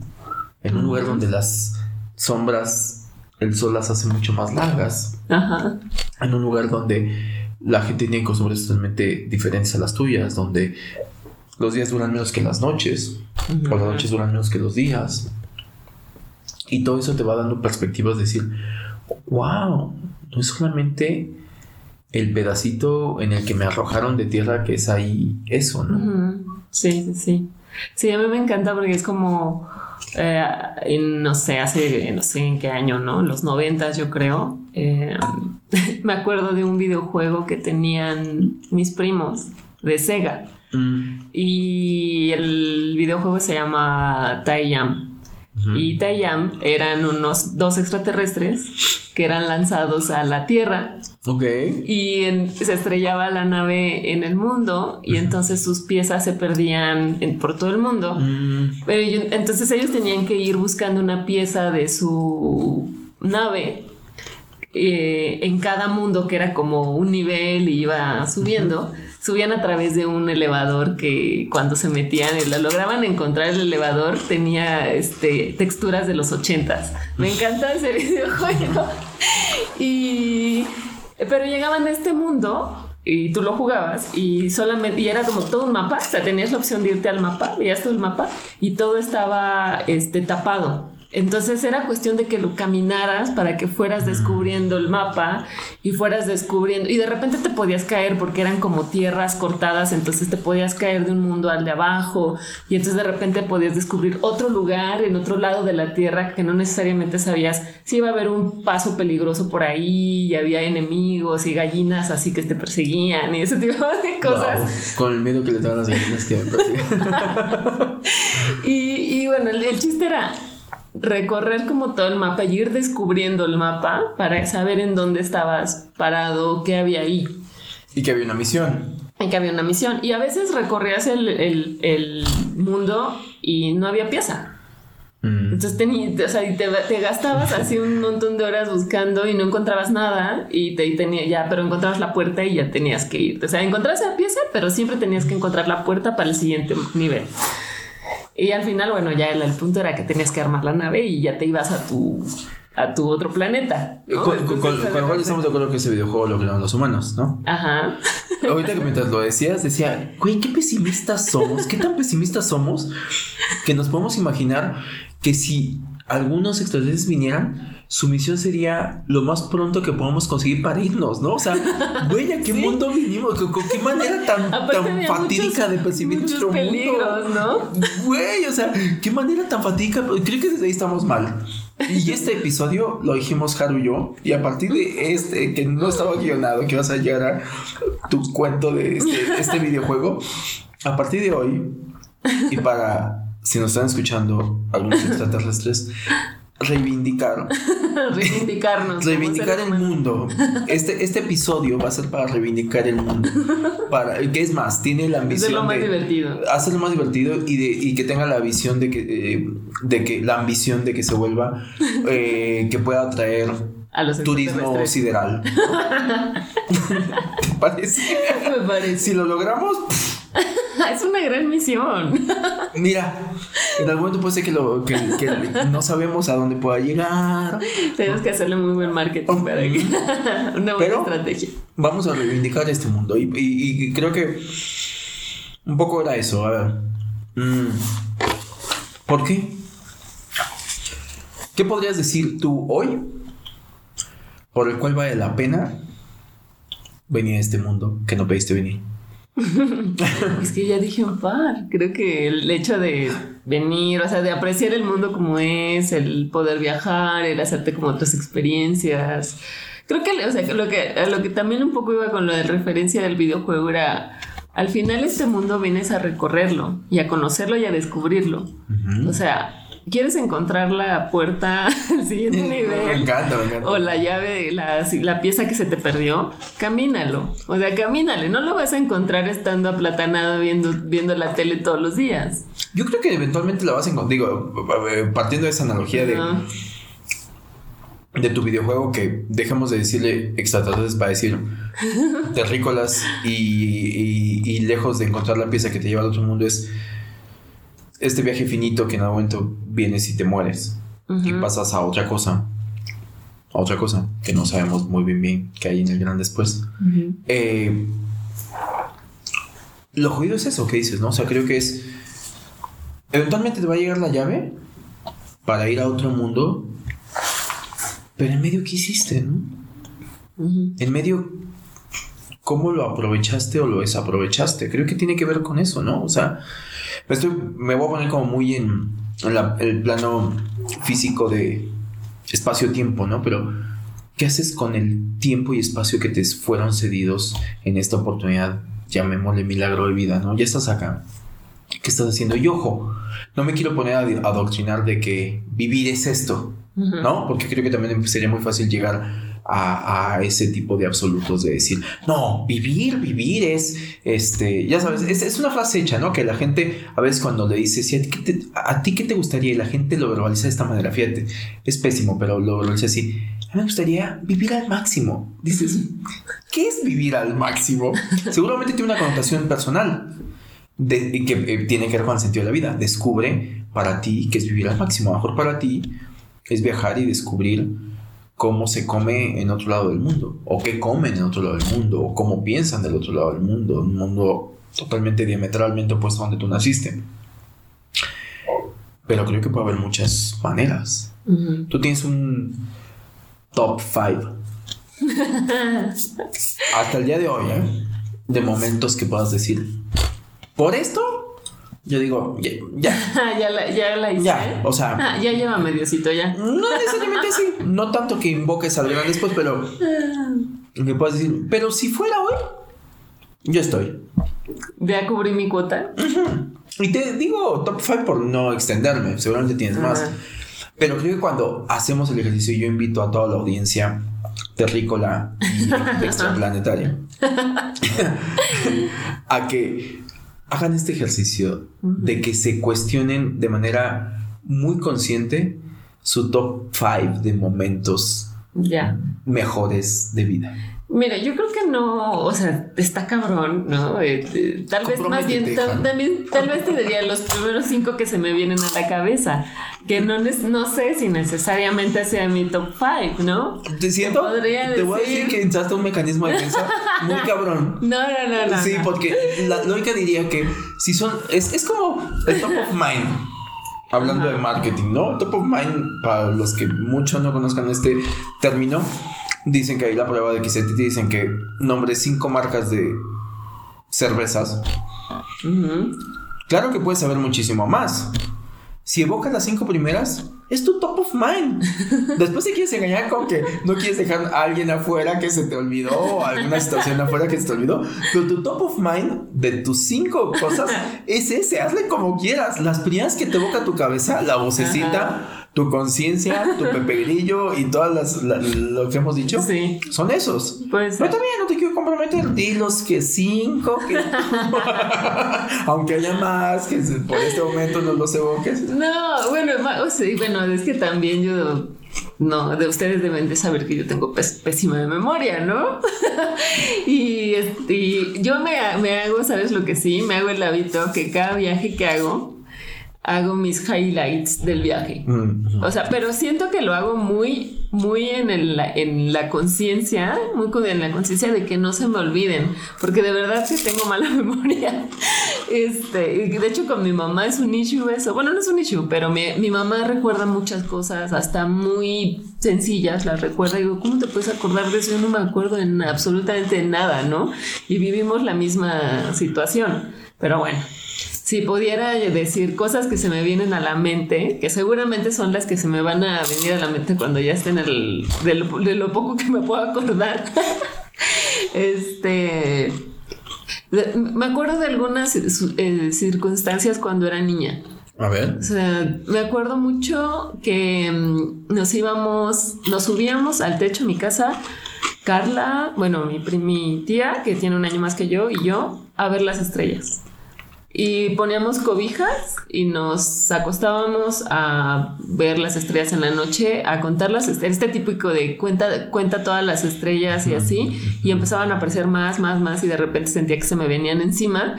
En un lugar donde las sombras el sol las hace mucho más largas. Ajá. En un lugar donde la gente tiene costumbres totalmente diferentes a las tuyas, donde los días duran menos que las noches, o las noches duran menos que los días. Y todo eso te va dando perspectivas de decir, wow, no es solamente el pedacito en el que me arrojaron de tierra que es ahí eso, ¿no? Sí, sí, sí. Sí, a mí me encanta porque es como, eh, no sé, hace, no sé en qué año, ¿no? Los noventas yo creo. Eh, me acuerdo de un videojuego que tenían mis primos de Sega. Mm. Y el videojuego se llama Taiyam. Y Taiyam eran unos dos extraterrestres que eran lanzados a la Tierra Ok. Y se estrellaba la nave en el mundo y entonces sus piezas se perdían por todo el mundo. Mm. Pero entonces ellos tenían que ir buscando una pieza de su nave eh, en cada mundo que era como un nivel y iba subiendo. Subían a través de un elevador que cuando se metían y lo lograban encontrar el elevador tenía este, texturas de los ochentas. Me encanta ese videojuego. y pero llegaban a este mundo y tú lo jugabas y solamente y era como todo un mapa, o sea, tenías la opción de irte al mapa, veías todo el mapa y todo estaba este tapado. Entonces era cuestión de que lo caminaras para que fueras descubriendo el mapa y fueras descubriendo. Y de repente te podías caer porque eran como tierras cortadas, entonces te podías caer de un mundo al de abajo. Y entonces de repente podías descubrir otro lugar en otro lado de la tierra que no necesariamente sabías si iba a haber un paso peligroso por ahí y había enemigos y gallinas así que te perseguían y ese tipo de cosas. con el miedo que le daban las gallinas que me perseguían. y, bueno, el chiste era recorrer como todo el mapa y ir descubriendo el mapa para saber en dónde estabas parado, qué había ahí. Y que había una misión. Y que había una misión. Y a veces recorrías el, mundo y no había pieza. Mm. Entonces o sea, te, gastabas así un montón de horas buscando y no encontrabas nada y te tenía ya, pero encontrabas la puerta y ya tenías que ir. O sea, encontrabas la pieza, pero siempre tenías que encontrar la puerta para el siguiente nivel. Y al final, bueno, ya el, punto era que tenías que armar la nave y ya te ibas a tu a tu otro planeta. Con, lo cual estamos de acuerdo que ese videojuego lo crearon los humanos, ¿no? Ajá. Ahorita que mientras lo decías, decía, güey, qué pesimistas somos, qué tan pesimistas somos que nos podemos imaginar que si algunos extraterrestres vinieran, su misión sería lo más pronto que podamos conseguir para irnos, ¿no? O sea, güey, ¿a qué mundo vinimos? ¿Con, qué manera tan, tan fatídica de percibir nuestro mundo? ¿no? Güey, o sea, ¿qué manera tan fatídica? Creo que desde ahí estamos mal. Y este episodio lo dijimos Haru y yo. Y a partir de este, que no estaba guionado, que vas a llegar a tu cuento de este, este videojuego, a partir de hoy, y para si nos están escuchando algunos extraterrestres, reivindicar. Reivindicarnos. reivindicar el mundo. Este, este episodio va a ser para reivindicar el mundo. Para, ¿Qué es más? Tiene la ambición. Hacerlo más divertido. Hacerlo más divertido y, de, y que tenga la visión de que, eh, de que. La ambición de que se vuelva. Eh, que pueda atraer. turismo sideral. ¿Te parece? Me parece. Si lo logramos. es una gran misión. Mira, en algún momento puede ser que, lo, que, no sabemos a dónde pueda llegar. Tenemos que hacerle muy buen marketing para una buena estrategia. Vamos a reivindicar este mundo y, creo que un poco era eso. A ver, mm, ¿por qué? ¿Qué podrías decir tú hoy por el cual vale la pena venir a este mundo que no pediste venir? es que ya dije un par. Creo que el hecho de venir, o sea, de apreciar el mundo como es, el poder viajar, el hacerte como otras experiencias. Creo que, o sea, lo que, lo que también un poco iba con lo de referencia del videojuego era, al final este mundo vienes a recorrerlo y a conocerlo y a descubrirlo. O sea, ¿Quieres encontrar la puerta al siguiente nivel? Me encanta, me encanta. O la llave, la, la, pieza que se te perdió. Camínalo. O sea, camínale. No lo vas a encontrar estando aplatanado viendo, viendo la tele todos los días. Yo creo que eventualmente la vas a encontrar. Digo, partiendo de esa analogía de. De tu videojuego que dejamos de decirle extraterrestres para decir terrícolas y, y, y lejos de encontrar la pieza que te lleva al otro mundo es este viaje finito que en algún momento vienes y te mueres y pasas a otra cosa, a otra cosa que no sabemos muy bien bien que hay en el gran después. Eh, lo jodido es eso que dices, ¿no? O sea, creo que es... Eventualmente te va a llegar la llave para ir a otro mundo, pero en medio, ¿qué hiciste, no? En medio, ¿cómo lo aprovechaste o lo desaprovechaste? Creo que tiene que ver con eso, ¿no? O sea, me voy a poner como muy en, el plano físico de espacio-tiempo, ¿no? Pero, ¿qué haces con el tiempo y espacio que te fueron cedidos en esta oportunidad? Llamémosle milagro de vida, ¿no? Ya estás acá. ¿Qué estás haciendo? Y ojo, no me quiero poner a adoctrinar de que vivir es esto, ¿no? Porque creo que también sería muy fácil llegar a, ese tipo de absolutos de decir, no, vivir, vivir es, este, ya sabes, es, una frase hecha, ¿no? Que la gente a veces cuando le dice, si a, ti, qué te gustaría? Y la gente lo verbaliza de esta manera, fíjate, es pésimo, pero lo verbaliza así. A me gustaría vivir al máximo. Dices, ¿qué es vivir al máximo? Seguramente tiene una connotación personal de, que eh, tiene que ver con el sentido de la vida. Descubre para ti qué es vivir al máximo. A mejor para ti es viajar y descubrir cómo se come en otro lado del mundo, o qué comen en otro lado del mundo, o cómo piensan del otro lado del mundo, un mundo totalmente diametralmente opuesto a donde tú naciste. Pero creo que puede haber muchas maneras. Tú tienes un top 5. Hasta el día de hoy, ¿eh? De momentos que puedas decir, por esto yo digo, ya. Ya, ya, la, ya la hice. Ya, o sea. Ah, ya lleva mediocito ya. No necesariamente así. No tanto que invoques al gran después, pero. Ah. puedes decir, pero si fuera hoy, yo estoy. Ya cubrí mi cuota. Y te digo top 5 por no extenderme. Seguramente tienes más. Pero creo que cuando hacemos el ejercicio, yo invito a toda la audiencia terrícola y extraplanetaria a que hagan este ejercicio de que se cuestionen de manera muy consciente su top 5 de momentos mejores de vida. Mira, yo creo que no, o sea, está cabrón, ¿no? Eh, eh, tal vez más bien, tal, también, tal vez te diría los primeros cinco que se me vienen a la cabeza, que no, no sé si necesariamente sea mi top five, ¿no? Te siento, te voy a decir que entraste un mecanismo de defensa muy cabrón. No, no, no, no. Sí, porque la lógica diría que si son, es, es como el top of mind. hablando de marketing, ¿no? Top of mind, para los que muchos no conozcan este término, dicen que hay la prueba de XT, dicen que nombre cinco marcas de cervezas. Claro que puedes saber muchísimo más. Si evocas las cinco primeras, es tu top of mind. Después te quieres engañar con que no quieres dejar a alguien afuera que se te olvidó o alguna situación afuera que se te olvidó. Pero tu top of mind de tus cinco cosas es ese. Hazle como quieras. Las primeras que te evoca tu cabeza, la vocecita tu conciencia, tu Pepe Grillo y todas las, lo que hemos dicho sí. son esos. Pues, Pero también no te quiero comprometer. Di los que cinco, que aunque haya más, que por este momento no los evoques. No, bueno, bueno, es que también yo no, de ustedes deben de saber que yo tengo pésima de memoria, ¿no? y, y, yo me, me, hago, ¿sabes lo que sí? Me hago el hábito que cada viaje que hago, hago mis highlights del viaje. Mm, o sea, pero siento que lo hago muy, muy en, el, en la conciencia, muy en la conciencia de que no se me olviden, porque de verdad que tengo mala memoria. Este, de hecho con mi mamá es un issue eso. Bueno, no es un issue, pero mi, mi mamá recuerda muchas cosas, hasta muy sencillas, las recuerda. Y digo, ¿cómo te puedes acordar de eso? Yo no me acuerdo en absolutamente nada, ¿no? Y vivimos la misma situación. Pero bueno, si pudiera decir cosas que se me vienen a la mente, que seguramente son las que se me van a venir a la mente cuando ya esté en el, de lo, poco que me puedo acordar. este, me acuerdo de algunas eh, circunstancias cuando era niña. A ver. O sea, me acuerdo mucho que mm, nos íbamos, nos subíamos al techo de mi casa, Carla, bueno, mi, mi tía, que tiene un año más que yo, y yo, a ver las estrellas. Y poníamos cobijas y nos acostábamos a ver las estrellas en la noche, a contar las estrellas, este típico de cuenta, cuenta todas las estrellas y así, y empezaban a aparecer más, más, más, y de repente sentía que se me venían encima.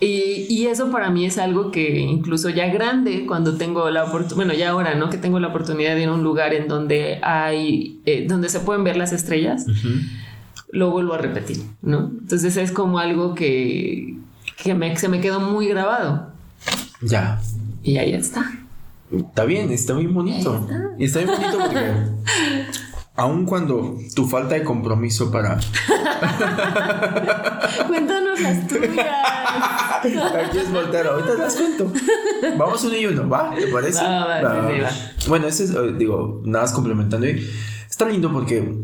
Y, y, eso para mí es algo que incluso ya grande, cuando tengo la oportunidad, bueno, ya ahora, ¿no? Que tengo la oportunidad de ir a un lugar en donde hay, eh, donde se pueden ver las estrellas, lo vuelvo a repetir, ¿no? Entonces es como algo que, que se me quedó muy grabado. Ya. Y ahí está. Está bien, está muy bonito. Está. está bien bonito porque aun cuando tu falta de compromiso para... Cuéntanos las tuyas. Aquí es voltear, ahorita las cuento. Vamos uno y uno, ¿va? ¿Te parece? Bueno, ese es, eh, digo, nada más complementando. Está lindo porque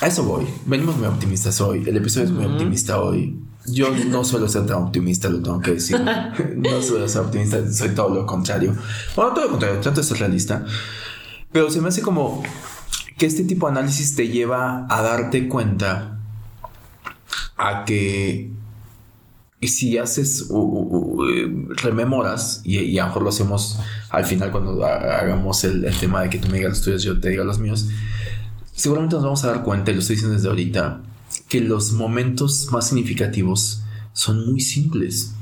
a eso voy. Venimos muy optimistas hoy. El episodio es muy optimista hoy. Yo no suelo ser tan optimista, lo tengo que decir. no suelo ser optimista, soy todo lo contrario. Bueno, todo lo contrario, trato de ser realista. Pero se me hace como que este tipo de análisis te lleva a darte cuenta a que y si haces, rememoras, y, a lo mejor lo hacemos al final cuando hagamos el, tema de que tú me digas los tuyos, yo te diga los míos, seguramente nos vamos a dar cuenta, y lo estoy diciendo desde ahorita, que los momentos más significativos son muy simples,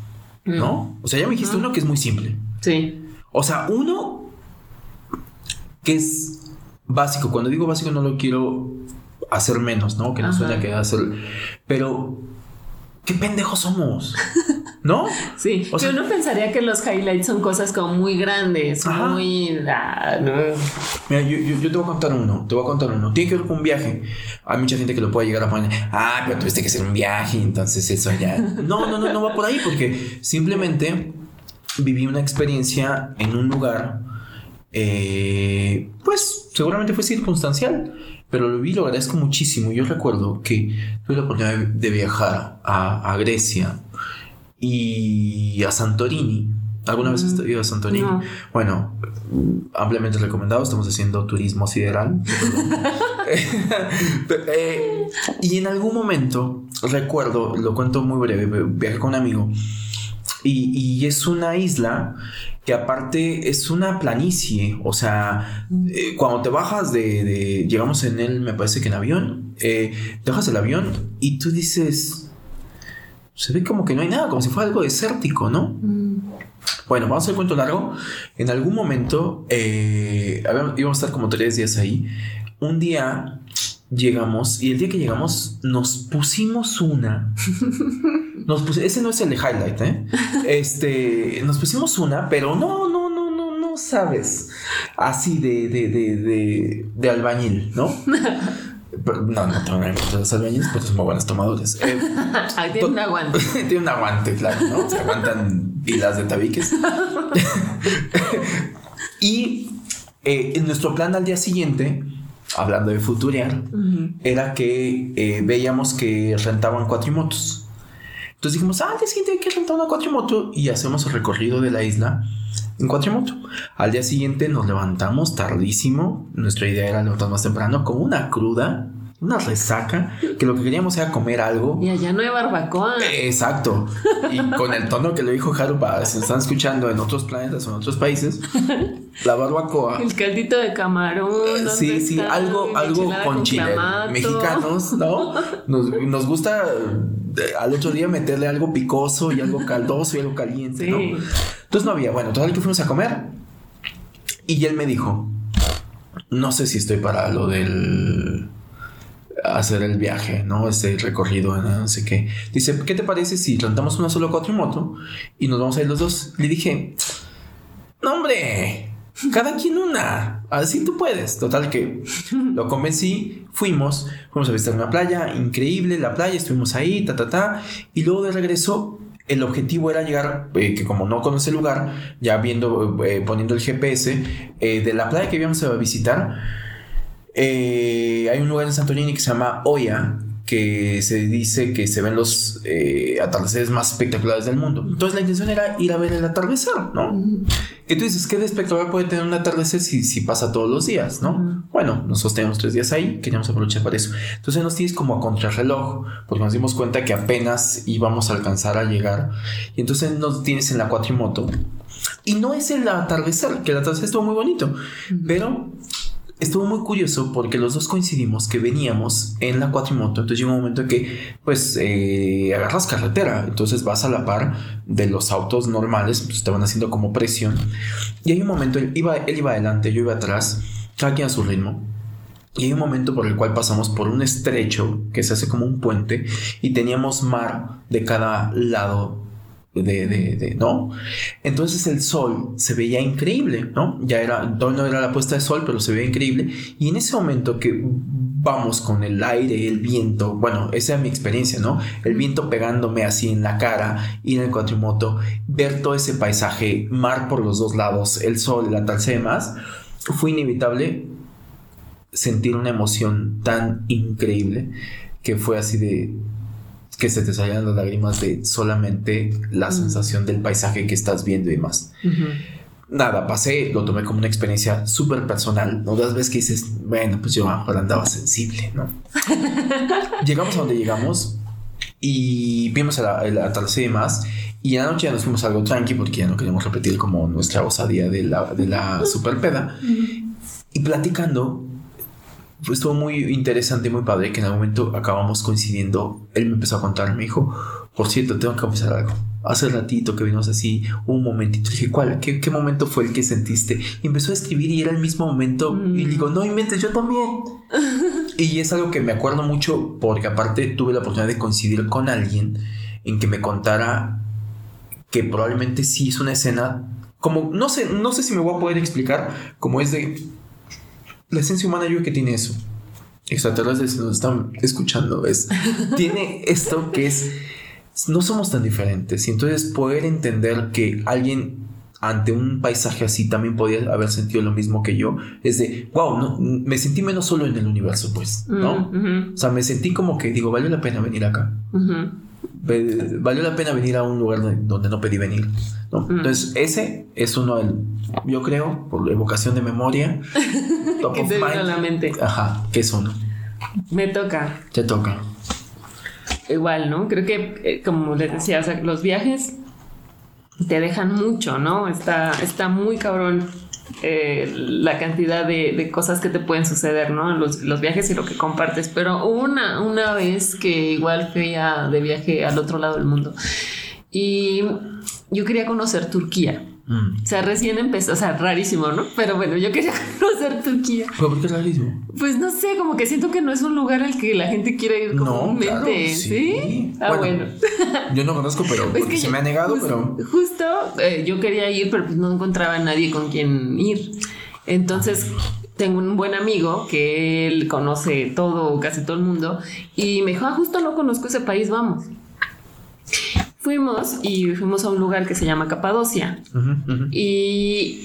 ¿no? Mm. O sea, ya me dijiste uno que es muy simple. Sí. O sea, uno que es básico. Cuando digo básico no lo quiero hacer menos, ¿no? Que no suena que hacer... Pero qué pendejos somos. ¿No? Sí, o sea, uno pensaría que los highlights son cosas como muy grandes, muy... Ah, Mira, yo, yo, te voy a contar uno, te voy a contar uno. Tiene que ver con un viaje. Hay mucha gente que lo puede llegar a poner, ah, pero tuviste que hacer un viaje, entonces eso ya... No, no, no, no va por ahí, porque simplemente viví una experiencia en un lugar, eh, pues seguramente fue circunstancial pero lo vi, lo agradezco muchísimo. Yo recuerdo que tuve la oportunidad de viajar a, Grecia y a Santorini. ¿Alguna vez has ido a Santorini? Bueno, ampliamente recomendado. Estamos haciendo turismo sideral. Eh, y en algún momento, recuerdo, lo cuento muy breve, viajé con un amigo. Y, y es una isla que aparte es una planicie, o sea, eh, cuando te bajas de, llegamos en él, me parece que en avión, eh, te bajas del avión y tú dices, se ve como que no hay nada, como si fuera algo desértico, ¿no? Mm. Bueno, vamos a hacer cuento largo. En algún momento, eh, íbamos a estar como tres días ahí. Un día llegamos y el día que llegamos nos pusimos una. Nos ese no es el de highlight, ¿eh? Este, nos pusimos una, pero no, no, no, no sabes. Así de, de, de, de, de albañil, ¿no? No, no tengo los albañiles, pero son muy buenos tomadores. Eh, tiene un aguante. tiene un aguante, claro, ¿no? Se aguantan pilas de tabiques. y eh, en nuestro plan al día siguiente, hablando de futurear, era que eh, veíamos que rentaban cuatrimotos. Entonces dijimos, ah, al día siguiente hay que rentar una cuatrimoto y hacemos el recorrido de la isla en cuatrimoto. Al día siguiente nos levantamos tardísimo. Nuestra idea era levantarnos más temprano con una cruda, una resaca, que lo que queríamos era comer algo. Y allá no hay barbacoa. Exacto. Y con el tono que le dijo Haruba, se están escuchando en otros planetas o en otros países, la barbacoa. El caldito de camarón. Sí, sí, algo, algo con, chile. Mexicanos, ¿no? Nos, nos gusta al otro día meterle algo picoso y algo caldoso y algo caliente, ¿no? Entonces no había. Bueno, total que fuimos a comer y él me dijo, no sé si estoy para lo del hacer el viaje, ¿no? Este recorrido, no sé qué. Dice, ¿qué te parece si rentamos una sola cuatrimoto y nos vamos a ir los dos? Le dije, no hombre, cada quien una. Así tú puedes. Total que lo convencí, fuimos, fuimos a visitar una playa, increíble la playa, estuvimos ahí, ta, ta, ta. Y luego de regreso, el objetivo era llegar, eh, que como no conoce el lugar, ya viendo, eh, poniendo el GPS, eh, de la playa que íbamos a visitar, hay un lugar en Santorini que se llama Oya, que se dice que se ven los eh, atardeceres más espectaculares del mundo. Entonces la intención era ir a ver el atardecer, ¿no? Y tú dices, ¿qué de espectacular puede tener un atardecer si, si pasa todos los días, ¿no? Bueno, nosotros tenemos tres días ahí, queríamos aprovechar para eso. Entonces nos tienes como a contrarreloj, porque nos dimos cuenta que apenas íbamos a alcanzar a llegar. Y entonces nos tienes en la cuatrimoto. Y no es el atardecer, que el atardecer estuvo muy bonito, pero estuvo muy curioso porque los dos coincidimos que veníamos en la cuatrimoto. Entonces llegó un momento que, pues, eh, agarras carretera. Entonces vas a la par de los autos normales. Pues te van haciendo como presión. Y hay un momento, él iba, él iba adelante, yo iba atrás. Cada quien a su ritmo. Y hay un momento por el cual pasamos por un estrecho que se hace como un puente y teníamos mar de cada lado de, de, de, ¿no? Entonces el sol se veía increíble, ¿no? Ya era, no era la puesta de sol, pero se veía increíble. Y en ese momento que vamos con el aire, el viento, bueno, esa es mi experiencia, ¿no? El viento pegándome así en la cara, ir en cuatrimoto, ver todo ese paisaje, mar por los dos lados, el sol, la tal y fue inevitable sentir una emoción tan increíble que fue así de que se te salían las lágrimas de solamente la mm. sensación del paisaje que estás viendo y más. Nada, pasé, lo tomé como una experiencia súper personal. ¿no? Las veces que dices, bueno, pues yo ahora andaba sensible, ¿no? llegamos a donde llegamos y vimos el atardecer y demás. Y en la noche ya nos fuimos algo tranqui porque ya no queríamos repetir como nuestra osadía de la, de la super peda. Y platicando, estuvo muy interesante y muy padre que en algún momento acabamos coincidiendo. Él me empezó a contar, me dijo, por cierto, tengo que confesar algo. Hace ratito que vimos así, un momentito. dije, ¿cuál? ¿Qué, ¿Qué, momento fue el que sentiste? Y empezó a escribir y era el mismo momento. Y digo, no inventes, yo también. y es algo que me acuerdo mucho porque aparte tuve la oportunidad de coincidir con alguien en que me contara que probablemente sí es una escena como, no sé, no sé si me voy a poder explicar, como es de la esencia humana yo creo que tiene eso. Extraterrestres nos están escuchando, es, tiene esto que es, no somos tan diferentes y entonces poder entender que alguien ante un paisaje así también podía haber sentido lo mismo que yo, es de, wow, no, me sentí menos solo en el universo, pues, ¿no? Mm, o sea, me sentí como que digo, valió la pena venir acá. Valió la pena venir a un lugar donde no pedí venir. ¿no? Mm. Entonces, ese es uno del, yo creo, por evocación de memoria, top of mind. la mente. Ajá, que es uno. Me toca. Te toca. Igual, ¿no? Creo que, eh, como les decía, o sea, los viajes te dejan mucho, ¿no? Está, está muy cabrón eh, la cantidad de, cosas que te pueden suceder, ¿no? Los, los, viajes y lo que compartes. Pero una, una vez que igual fui de viaje al otro lado del mundo y yo quería conocer Turquía. Mm. O sea, recién empezó, o sea, rarísimo, ¿no? Pero bueno, yo quería conocer Turquía. por qué rarísimo? Pues no sé, como que siento que no es un lugar al que la gente quiere ir comúnmente. No, sí. Ah, bueno, Yo no conozco, pero se me ha negado, pero. Justo eh, yo quería ir, pero pues no encontraba a nadie con quien ir. Entonces tengo un buen amigo que él conoce todo, casi todo el mundo, y me dijo, ah, justo no conozco ese país, vamos. Fuimos y fuimos a un lugar que se llama Capadocia. Y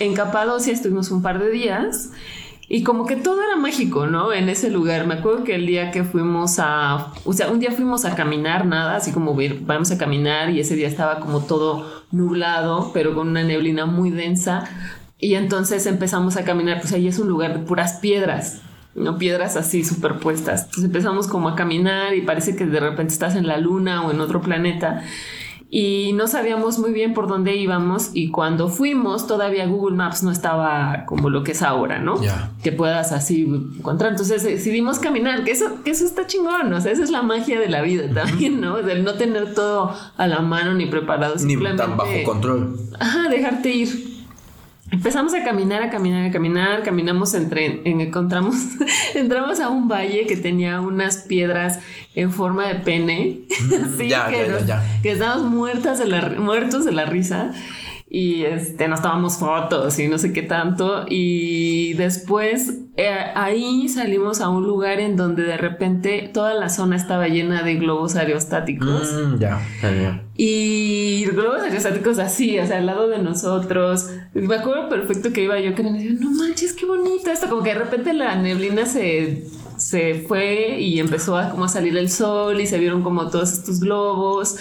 en Capadocia estuvimos un par de días. Y como que todo era mágico, ¿no? En ese lugar. Me acuerdo que el día que fuimos a, o sea, un día fuimos a caminar, nada, así como vamos a caminar y ese día estaba como todo nublado, pero con una neblina muy densa. Y entonces empezamos a caminar, pues ahí es un lugar de puras piedras, ¿no? Piedras así superpuestas. Entonces empezamos como a caminar y parece que de repente estás en la luna o en otro planeta. Y no sabíamos muy bien por dónde íbamos y cuando fuimos todavía Google Maps no estaba como lo que es ahora, ¿no? Que puedas así encontrar. Entonces decidimos caminar, que eso, que eso está chingón, o sea, esa es la magia de la vida también, ¿no? Del no tener todo a la mano ni preparado. Ni tan bajo control. Ajá, dejarte ir. Empezamos a caminar, a caminar, a caminar, caminamos entre, encontramos, entramos a un valle que tenía unas piedras en forma de pene, mm, que, que estábamos muertas de la, muertos de la risa y este, nos tomamos fotos y no sé qué tanto. Y después eh, ahí salimos a un lugar en donde de repente toda la zona estaba llena de globos aerostáticos. Mm, ya, ya, Y globos aerostáticos así, o sea, al lado de nosotros. Me acuerdo perfecto que iba yo que me decía, no manches, qué bonito esto. Como que de repente la neblina se se fue y empezó a como a salir el sol y se vieron como todos estos globos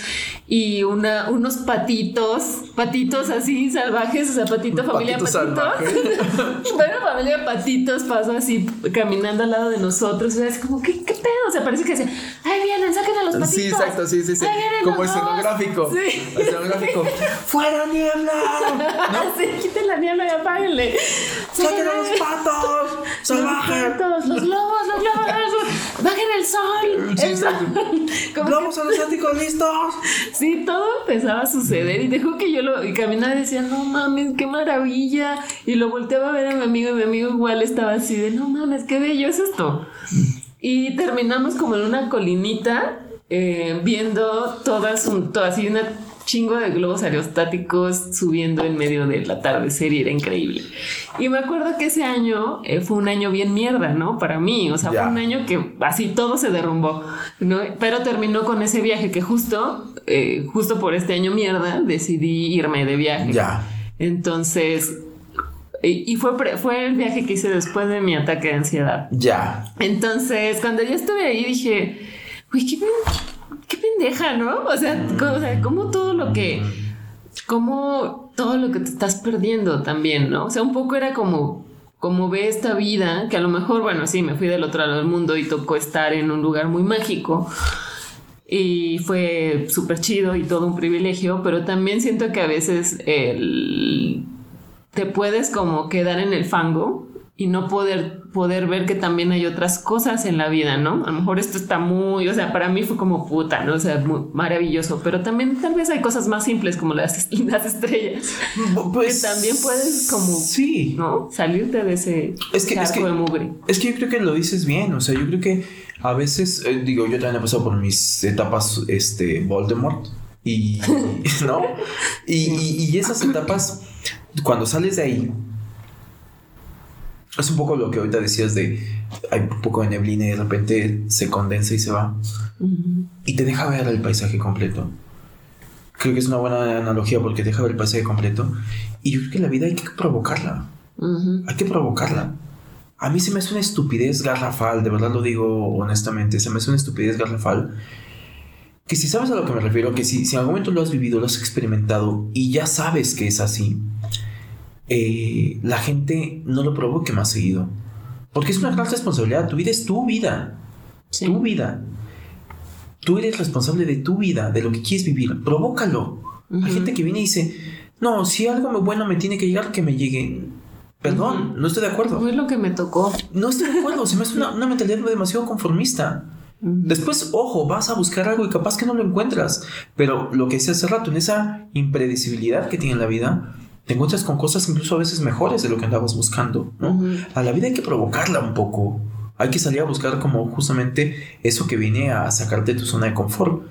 y una, unos patitos, patitos así salvajes, o sea, patito, familia patitos. bueno, familia patitos pasó así caminando al lado de nosotros. O sea, es como, ¿qué, qué pedo? O sea, parece que se, ay, vienen, saquen a los patitos. Sí, exacto, sí, sí, sí. como escenográfico. Sí. Escenográfico. ¡Fuera niebla! ¿No? sí, quiten la niebla y apáguenle. ¡Saquen a los patos! ¡Salvajes! Los, los globos, los globos. ¡Bajen el sol! Sí, exacto. ¡Globos aerostáticos listos! Sí, todo empezaba a suceder y dejó que yo lo y caminaba y decía, no mames, qué maravilla. Y lo volteaba a ver a mi amigo y mi amigo igual estaba así de, no mames, qué bello es esto. Y terminamos como en una colinita eh, viendo todas, un, toda así una chingo de globos aerostáticos subiendo en medio del atardecer y era increíble. Y me acuerdo que ese año eh, fue un año bien mierda, ¿no? Para mí, o sea, fue un año que así todo se derrumbó, ¿no? Pero terminó con ese viaje que justo, eh, justo por este año mierda, decidí irme de viaje. Ya. Entonces, y fue, fue el viaje que hice después de mi ataque de ansiedad. Ya. Entonces, cuando ya estuve ahí, dije, uy, qué qué pendeja, ¿no? O sea, como todo lo que, como todo lo que te estás perdiendo también, ¿no? O sea, un poco era como, como ve esta vida, que a lo mejor, bueno, sí, me fui del otro lado del mundo y tocó estar en un lugar muy mágico. Y fue súper chido y todo un privilegio, pero también siento que a veces te puedes como quedar en el fango y no poder, poder ver que también hay otras cosas en la vida, ¿no? A lo mejor esto está muy, o sea, para mí fue como puta, ¿no? O sea, muy maravilloso, pero también tal vez hay cosas más simples como las, las estrellas. Pues que también puedes como, sí. ¿no? Salirte de ese es que, es que, de mugre. Es que yo creo que lo dices bien, o sea, yo creo que a veces, eh, digo, yo también he pasado por mis etapas, este, Voldemort, y, ¿no? y, y esas etapas, cuando sales de ahí, es un poco lo que ahorita decías de hay un poco de neblina y de repente se condensa y se va. Y te deja ver el paisaje completo. Creo que es una buena analogía porque te deja ver el paisaje completo. Y yo creo que la vida hay que provocarla. Hay que provocarla. A mí se me hace una estupidez garrafal, de verdad lo digo honestamente, se me hace una estupidez garrafal. Que si sabes a lo que me refiero, que si, si en algún momento lo has vivido, lo has experimentado y ya sabes que es así, eh, la gente no lo provoque más seguido. Porque es una gran responsabilidad. Tu vida es tu vida. Tu vida. Tú eres responsable de tu vida, de lo que quieres vivir. Provócalo. Hay gente que viene y dice, no, si algo bueno me tiene que llegar, que me llegue. Perdón, no estoy de acuerdo. Fue lo que me tocó. No estoy de acuerdo. Se me hace una, una mentalidad demasiado conformista. Después, ojo, vas a buscar algo y capaz que no lo encuentras. Pero lo que decía hace rato, en esa impredecibilidad que tiene la vida, te encuentras con cosas incluso a veces mejores de lo que andabas buscando, ¿no? A la vida hay que provocarla un poco. Hay que salir a buscar como justamente eso que viene a sacarte de tu zona de confort.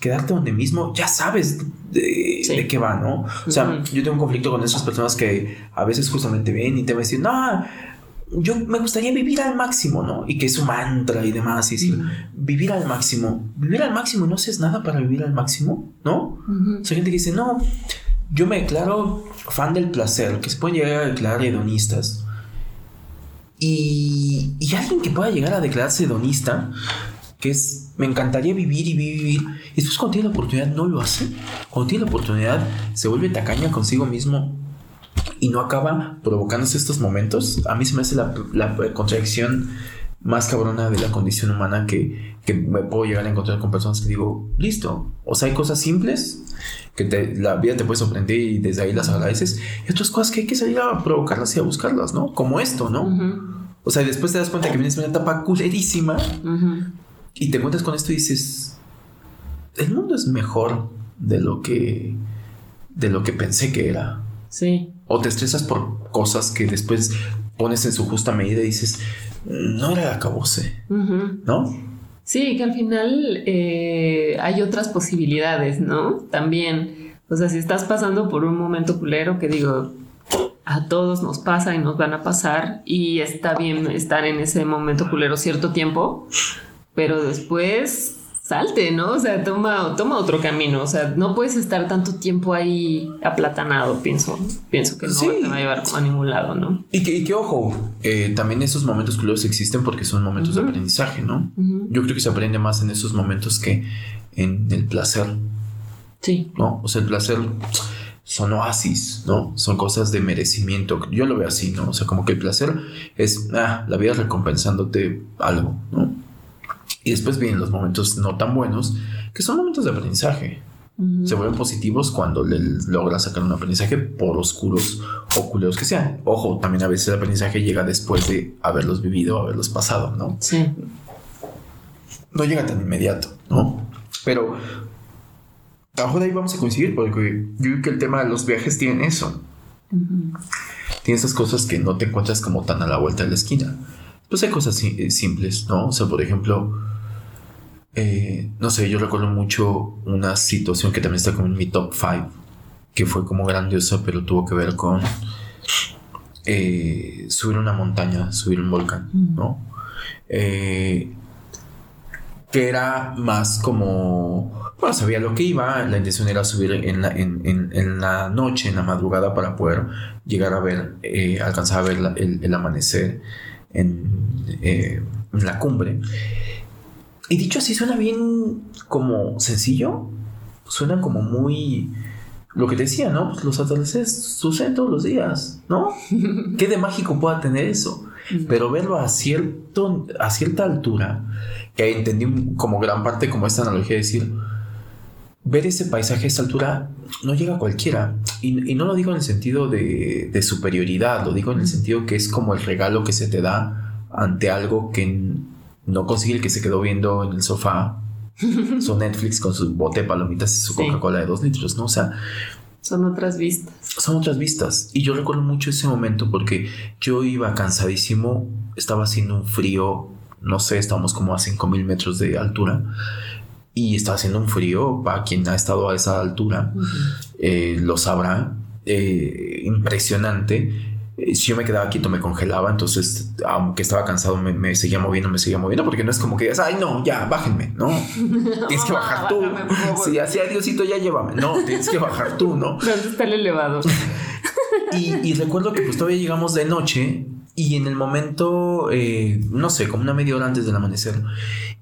Quedarte donde mismo, ya sabes de, qué va, ¿no? O sea, yo tengo un conflicto con esas personas que a veces justamente ven y te van a decir, no, yo me gustaría vivir al máximo, ¿no? Y que es un mantra y demás, y decir, vivir al máximo, vivir al máximo, no haces nada para vivir al máximo, ¿no? hay gente que dice, no, yo me declaro fan del placer, que se pueden llegar a declarar hedonistas. Y, y alguien que pueda llegar a declararse hedonista, que es, me encantaría vivir y vivir, y después cuando tiene la oportunidad no lo hace, cuando tiene la oportunidad se vuelve tacaña consigo mismo y no acaba provocándose estos momentos, a mí se me hace la, la contradicción más cabrona de la condición humana que, que, me puedo llegar a encontrar con personas que digo, listo, o sea, hay cosas simples que te, la vida te puede sorprender y desde ahí las agradeces, y otras cosas que hay que salir a provocarlas y a buscarlas, ¿no? Como esto, ¿no? O sea, después te das cuenta que vienes en una etapa culerísima y te encuentras con esto y dices, el mundo es mejor de lo que, de lo que pensé que era. Sí. O te estresas por cosas que después pones en su justa medida y dices, no era acabose, ¿no? Sí, que al final eh, hay otras posibilidades, ¿no? También, o sea, si estás pasando por un momento culero, que digo, a todos nos pasa y nos van a pasar y está bien estar en ese momento culero cierto tiempo, pero después salte, ¿no? O sea, toma, toma otro camino. O sea, no puedes estar tanto tiempo ahí aplatanado, pienso. Pienso que no te va a llevar a ningún lado, ¿no? Y que, ojo, eh, también esos momentos culeros existen porque son momentos de aprendizaje, ¿no? Yo creo que se aprende más en esos momentos que en el placer. Sí. ¿No? O sea, el placer son oasis, ¿no? Son cosas de merecimiento. Yo lo veo así, ¿no? O sea, como que el placer es, ah, la vida recompensándote algo, ¿no? Y después vienen los momentos no tan buenos, que son momentos de aprendizaje. Se vuelven positivos cuando le logras sacar un aprendizaje por oscuros o culeros que sean. Ojo, también a veces el aprendizaje llega después de haberlos vivido, haberlos pasado, ¿no? Sí. No llega tan inmediato, ¿no? Pero ahora ahí vamos a coincidir porque yo creo que el tema de los viajes tiene eso. Tiene esas cosas que no te encuentras como tan a la vuelta de la esquina. Pues hay cosas simples, ¿no? O sea, por ejemplo, eh, no sé, yo recuerdo mucho una situación que también está como en mi top 5, que fue como grandiosa, pero tuvo que ver con eh, subir una montaña, subir un volcán, ¿no? Eh, que era más como, bueno, sabía lo que iba, la intención era subir en la, en, la noche, en la madrugada, para poder llegar a ver, alcanzar a ver el, amanecer en la cumbre. Y dicho así, suena bien como sencillo. Suena como muy... Lo que decía, ¿no? Pues los atardeceres suceden todos los días, ¿no? ¿Qué de mágico pueda tener eso? Pero verlo a, cierto, a cierta altura, que entendí como gran parte como esta analogía de decir, ver ese paisaje a esta altura no llega a cualquiera. Y, y no lo digo en el sentido de, de, superioridad, lo digo en el sentido que es como el regalo que se te da ante algo que no consigue el que se quedó viendo en el sofá su Netflix con su bote de palomitas y su Coca-Cola de dos litros, ¿no? O sea, son otras vistas. Son otras vistas. Y yo recuerdo mucho ese momento porque yo iba cansadísimo, estaba haciendo un frío, no sé, estábamos como a 5000 metros de altura. Y estaba haciendo un frío, para quien ha estado a esa altura, eh, lo sabrá, eh, impresionante eh, si yo me quedaba quieto me congelaba, entonces aunque estaba cansado me, seguía moviendo, me seguía moviendo, porque no es como que digas, ay no, ya, bájenme, no, tienes que bajar tú. Si así, Diosito, ya llévame, no, tienes que bajar tú, ¿no? ¿Dónde está el elevador? y, recuerdo que pues todavía llegamos de noche y en el momento, eh, no sé, como una media hora antes del amanecer,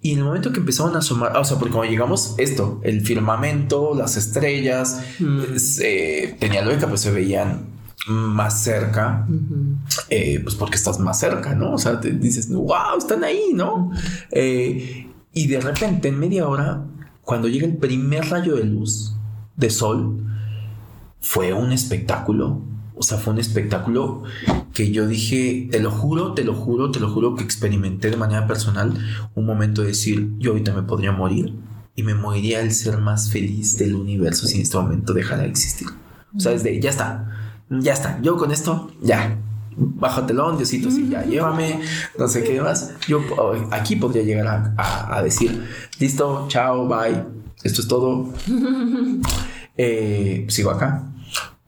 y en el momento que empezaban a asomar, o sea, porque cuando llegamos, esto, el firmamento, las estrellas, mm. eh, tenía lógica, pues se veían más cerca, eh, pues porque estás más cerca, ¿no? O sea, te dices, wow, están ahí, ¿no? Eh, y de repente, en media hora, cuando llega el primer rayo de luz de sol, fue un espectáculo. O sea, fue un espectáculo que yo dije, te lo juro, te lo juro, te lo juro que experimenté de manera personal un momento de decir, yo ahorita me podría morir y me moriría el ser más feliz del universo si en este momento dejara de existir. O sea, desde ya está ya está, yo con esto, ya, bajo telón, Diosito, sí, ya, llévame, no sé qué más. Yo aquí podría llegar a, decir, listo, chao, bye, esto es todo. Eh, sigo acá.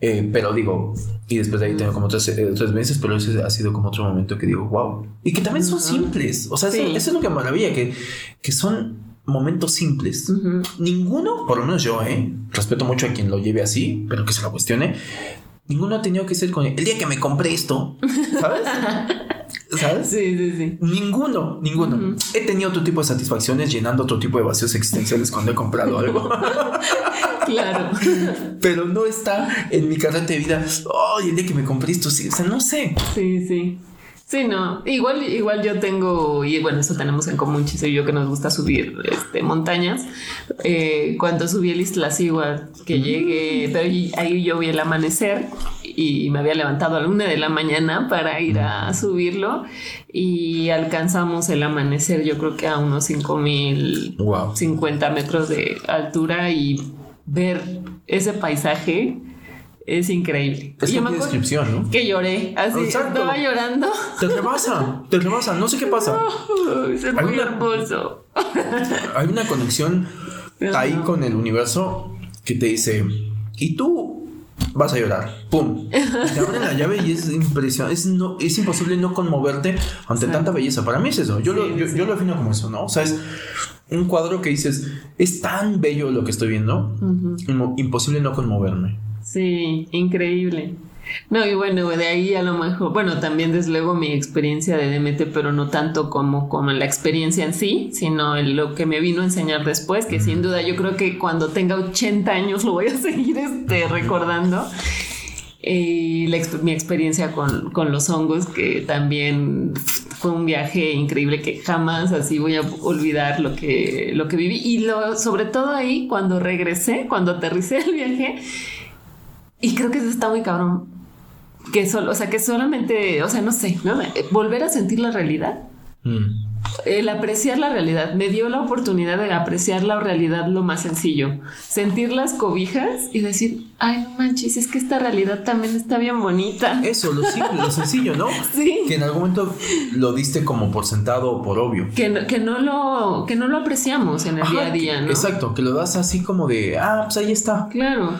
Eh, pero digo, y después de ahí tengo como tres, eh, tres meses, pero ese ha sido como otro momento que digo, wow. Y que también son simples. O sea, eso, es lo que maravilla, que, que son momentos simples. Ninguno, por lo menos yo, eh, respeto mucho a quien lo lleve así, pero que se lo cuestione. Ninguno ha tenido que ser con el día que me compré esto, ¿sabes? ¿Sabes? Sí, sí, sí. Ninguno, ninguno. He tenido otro tipo de satisfacciones llenando otro tipo de vacíos existenciales cuando he comprado algo. claro. Pero no está en mi carrete de vida. Oh, el día que me compré esto, sí. O sea, no sé. Sí, sí. Sí, no. Igual, igual yo tengo, y bueno, eso tenemos en común, Chise y yo, que nos gusta subir este, montañas. Eh, cuando subí el Iztaccíhuatl, que llegué, pero ahí yo vi el amanecer y me había levantado a la una de la mañana para ir a subirlo y alcanzamos el amanecer, yo creo que a unos 5000, wow. 50 metros de altura y ver ese paisaje es increíble. Es una descripción, ¿no? Que lloré, así estaba llorando. Te rebasa, te rebasa, no sé qué pasa. es muy hermoso. Hay una conexión ahí con el universo que te dice, ¿y tú? Vas a llorar, pum. Te abren la llave y es impresionante. Es, no, es imposible no conmoverte ante tanta belleza. Para mí es eso. Yo, lo, yo, yo, lo defino como eso, ¿no? O sea, es un cuadro que dices, es tan bello lo que estoy viendo, imposible no conmoverme. Sí, increíble. No, y bueno, de ahí a lo mejor, bueno, también desde luego mi experiencia de DMT, pero no tanto como, como la experiencia en sí, sino lo que me vino a enseñar después, que sin duda yo creo que cuando tenga 80 años lo voy a seguir este, recordando. Y mi experiencia con, con, los hongos, que también fue un viaje increíble que jamás así voy a olvidar lo que, lo que viví. Y lo, sobre todo ahí, cuando regresé, cuando aterricé el viaje, y creo que eso está muy cabrón. Que solo, o sea, que solamente, o sea, no sé, volver a sentir la realidad. Mm. El apreciar la realidad me dio la oportunidad de apreciar la realidad lo más sencillo. Sentir las cobijas y decir, ay, no manches, es que esta realidad también está bien bonita. Eso, lo simple, lo sencillo, ¿no? Sí. Que en algún momento lo diste como por sentado o por obvio. Que, que, no, lo, que no lo apreciamos en el día a día, ¿no? Exacto, que lo das así como de, ah, pues ahí está. Claro.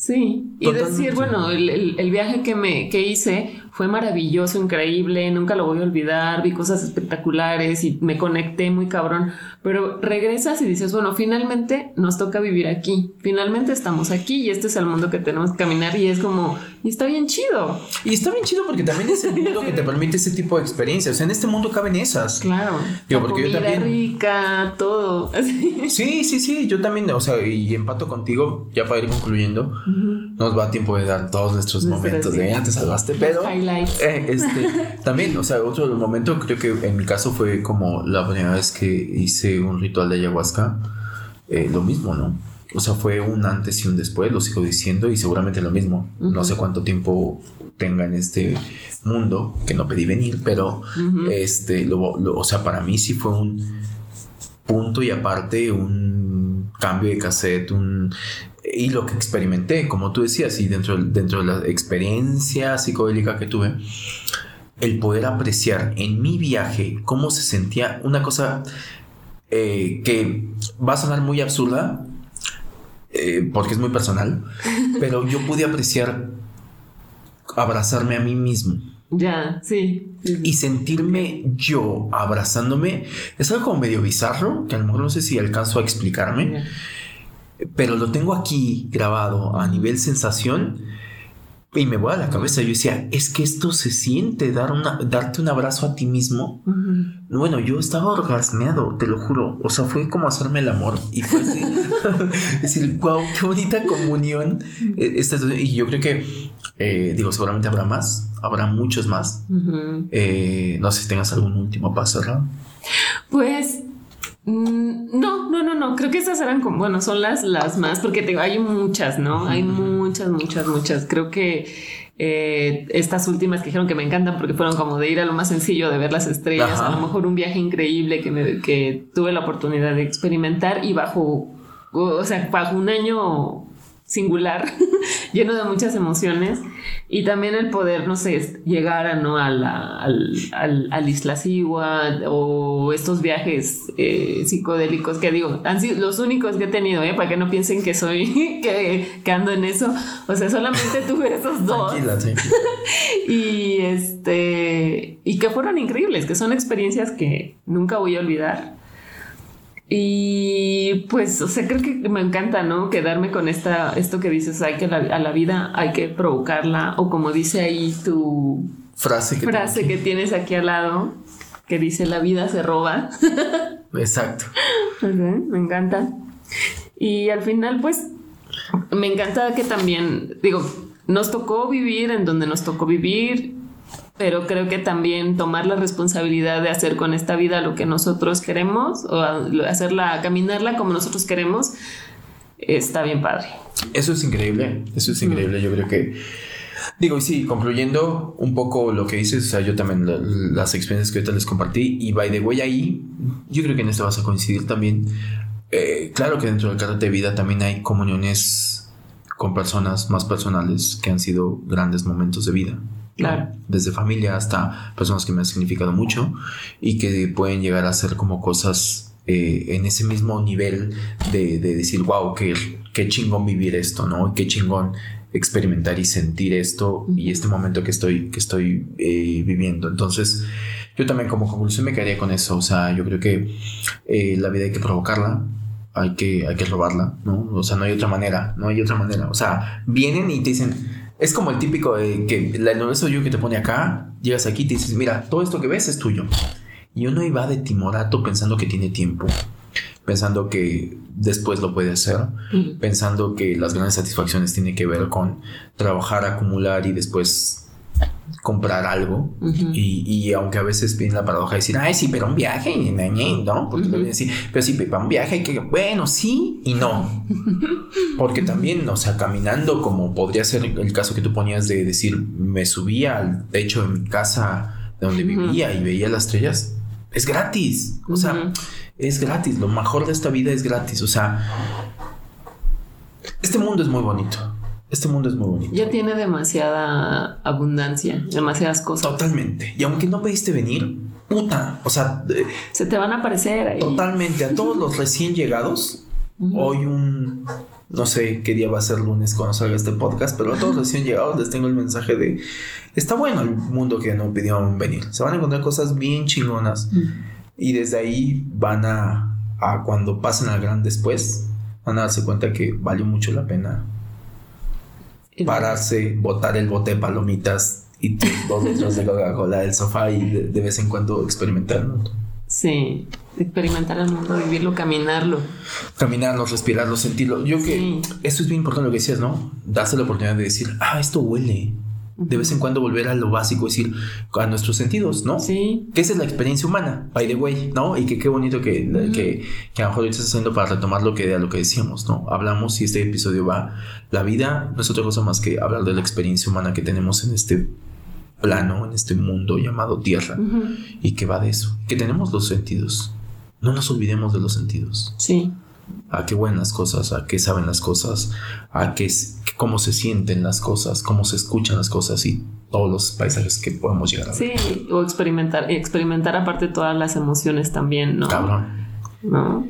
Sí, y decir, bueno, el, el, viaje que me que hice fue maravilloso, increíble, nunca lo voy a olvidar, vi cosas espectaculares y me conecté muy cabrón, pero regresas y dices, bueno, finalmente nos toca vivir aquí, finalmente estamos aquí y este es el mundo que tenemos que caminar y es como, y está bien chido. Y está bien chido porque también es el mundo que te permite ese tipo de experiencias, o sea, en este mundo caben esas. Claro. Digo, porque yo también... rica, todo. Sí, sí, sí, yo también, o sea, y empato contigo, ya para ir concluyendo, nos va a tiempo de dar todos nuestros momentos de, ya te salvaste, pero... Eh, este, también, o sea, otro momento creo que en mi caso fue como la primera vez que hice un ritual de ayahuasca, eh, lo mismo, ¿no? O sea, fue un antes y un después, lo sigo diciendo, y seguramente lo mismo. No sé cuánto tiempo tenga en este mundo, que no pedí venir, pero este, o sea, para mí sí fue un punto y aparte un cambio de cassette, un y lo que experimenté, como tú decías, y dentro, dentro de la experiencia psicodélica que tuve, el poder apreciar en mi viaje cómo se sentía una cosa eh, que va a sonar muy absurda, eh, porque es muy personal, pero yo pude apreciar abrazarme a mí mismo. Ya, sí. Y sentirme yo abrazándome es algo como medio bizarro, que a lo mejor no sé si alcanzo a explicarme pero lo tengo aquí grabado a nivel sensación y me voy a la cabeza. Yo decía, es que esto se siente, dar una, darte un abrazo a ti mismo. Bueno, yo estaba orgasmeado, te lo juro. O sea, fue como hacerme el amor. Y fue así. decir, wow, qué bonita comunión. E, y yo creo que, eh, digo, seguramente habrá más, habrá muchos más. Eh, no sé si tengas algún último paso, ¿verdad? Pues Mm, no. Creo que esas eran como, bueno, son las, las más, porque te, hay muchas, ¿no? Hay muchas, muchas, muchas. Creo que eh, estas últimas que dijeron que me encantan porque fueron como de ir a lo más sencillo, de ver las estrellas, a lo mejor un viaje increíble que, me, que tuve la oportunidad de experimentar y bajo, o sea, bajo un año singular, lleno de muchas emociones y también el poder, no sé, llegar a, ¿no? a la, al, al, Isla Sigua o estos viajes eh, psicodélicos que digo, han sido los únicos que he tenido, ¿eh? para que no piensen que soy, que, que ando en eso, o sea, solamente tuve esos dos. y este, y que fueron increíbles, que son experiencias que nunca voy a olvidar. Y pues, o sea, creo que me encanta, ¿no? Quedarme con esta, esto que dices, hay que a la vida hay que provocarla, o como dice ahí tu frase que, frase que tienes aquí al lado, que dice la vida se roba. Exacto. me encanta. Y al final, pues, me encanta que también, digo, nos tocó vivir en donde nos tocó vivir pero creo que también tomar la responsabilidad de hacer con esta vida lo que nosotros queremos o hacerla, caminarla como nosotros queremos, está bien padre. Eso es increíble, eso es increíble, yo creo que... Digo, y sí, concluyendo un poco lo que dices, o sea, yo también las experiencias que ahorita les compartí, y by the way, ahí, yo creo que en esto vas a coincidir también. Eh, claro que dentro del karate de vida también hay comuniones con personas más personales que han sido grandes momentos de vida. Desde familia hasta personas que me han significado mucho y que pueden llegar a ser como cosas eh, en ese mismo nivel de, decir, wow, qué, qué chingón vivir esto, ¿no? Qué chingón experimentar y sentir esto y este momento que estoy, que estoy eh, viviendo. Entonces, yo también como conclusión me quedaría con eso. O sea, yo creo que eh, la vida hay que provocarla, hay que, hay que robarla, ¿no? O sea, no hay otra manera, no hay otra manera. O sea, vienen y te dicen, es como el típico de que el universo yo que te pone acá, llegas aquí y te dices, mira, todo esto que ves es tuyo. Y uno iba de timorato pensando que tiene tiempo, pensando que después lo puede hacer, pensando que las grandes satisfacciones tienen que ver con trabajar, acumular y después comprar algo y, aunque a veces viene la paradoja de decir, ay, sí, pero un viaje, ¿no? Porque uh decir, pero sí, para un viaje hay que, bueno, sí y no. Porque también, o sea, caminando como podría ser el caso que tú ponías de decir, me subía al techo de mi casa de donde vivía y veía las estrellas, es gratis. O sea, es gratis. Lo mejor de esta vida es gratis. O sea, este mundo es muy bonito. Este mundo es muy bonito. Ya tiene demasiada abundancia, demasiadas cosas. Totalmente. Y aunque no pediste venir, puta, o sea... Se te van a aparecer ahí. Totalmente. A todos los recién llegados, hoy un... No sé qué día va a ser lunes cuando salga este podcast, pero a todos los recién llegados les tengo el mensaje de... Está bueno el mundo que no pidieron venir. Se van a encontrar cosas bien chingonas. Y desde ahí van a, a cuando pasen al gran después, van a darse cuenta que valió mucho la pena pararse, botar el bote de palomitas y dos litros de Coca-Cola del sofá y de, vez en cuando experimentar Sí, experimentar el mundo, vivirlo, caminarlo. Caminarlo, respirarlo, sentirlo. Yo que eso es bien importante lo que decías, ¿no? Darse la oportunidad de decir, ah, esto huele de vez en cuando volver a lo básico, es decir, a nuestros sentidos, ¿no? Sí. Que esa es la experiencia humana, by the way, ¿no? Y que qué bonito que, que, que, a lo mejor estás haciendo para retomar lo que, lo que decíamos, ¿no? Hablamos y este episodio va, la vida no es otra cosa más que hablar de la experiencia humana que tenemos en este plano, en este mundo llamado tierra, y que va de eso, que tenemos los sentidos. No nos olvidemos de los sentidos. Sí a qué buenas cosas, a qué saben las cosas, a qué, cómo se sienten las cosas, cómo se escuchan las cosas y todos los paisajes que podemos llegar a ver. Sí, o experimentar, experimentar aparte todas las emociones también, ¿no? Cabrón. ¿No?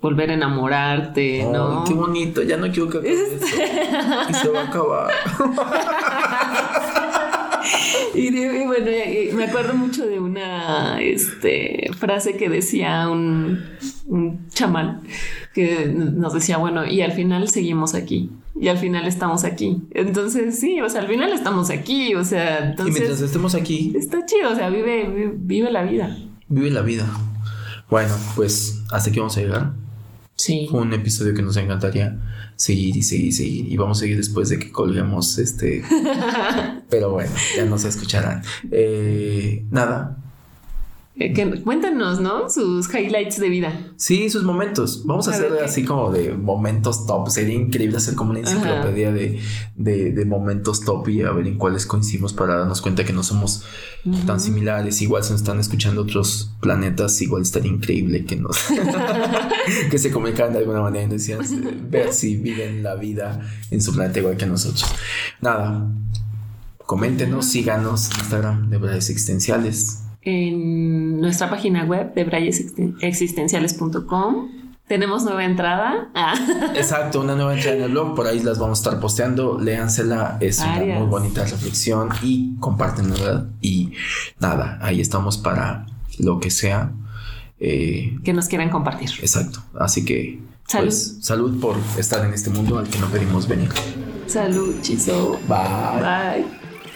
Volver a enamorarte, ¿no? Qué bonito, ya no quiero que acabe. Y se va a acabar. y, bueno, me acuerdo mucho de una este, frase que decía un, un chamán que nos decía, bueno, y al final seguimos aquí. Y al final estamos aquí. Entonces, sí, o sea, al final estamos aquí. O sea, entonces. Y mientras estemos aquí. Está chido, o sea, vive, vive, la vida. Vive la vida. Bueno, pues hasta aquí vamos a llegar. Sí. Fue un episodio que nos encantaría seguir y seguir y seguir. Y vamos a seguir después de que colguemos este. Pero bueno, ya nos escucharán. Eh, nada. Eh, cuéntanos, ¿no? Sus highlights de vida. Sí, sus momentos. Vamos a, hacer así como de momentos top. Sería increíble hacer como una enciclopedia de, de, momentos top y a ver en cuáles coincidimos para darnos cuenta que no somos tan similares. Igual se nos están escuchando otros planetas, igual estaría increíble que nos que se comunicaran de alguna manera y decían ver si viven la vida en su planeta igual que nosotros. Nada. Coméntenos, síganos en Instagram de Verdades Existenciales en nuestra página web de braillesexistenciales.com. Tenemos nueva entrada. Ah. Exacto, una nueva entrada en el blog. Por ahí las vamos a estar posteando. Léansela. Es una muy bonita reflexión y comparten, ¿verdad? Y nada, ahí estamos para lo que sea. Eh, que nos quieran compartir. Exacto. Así que salud. Pues, salud por estar en este mundo al que no pedimos venir. Salud, chizo. Bye. Bye.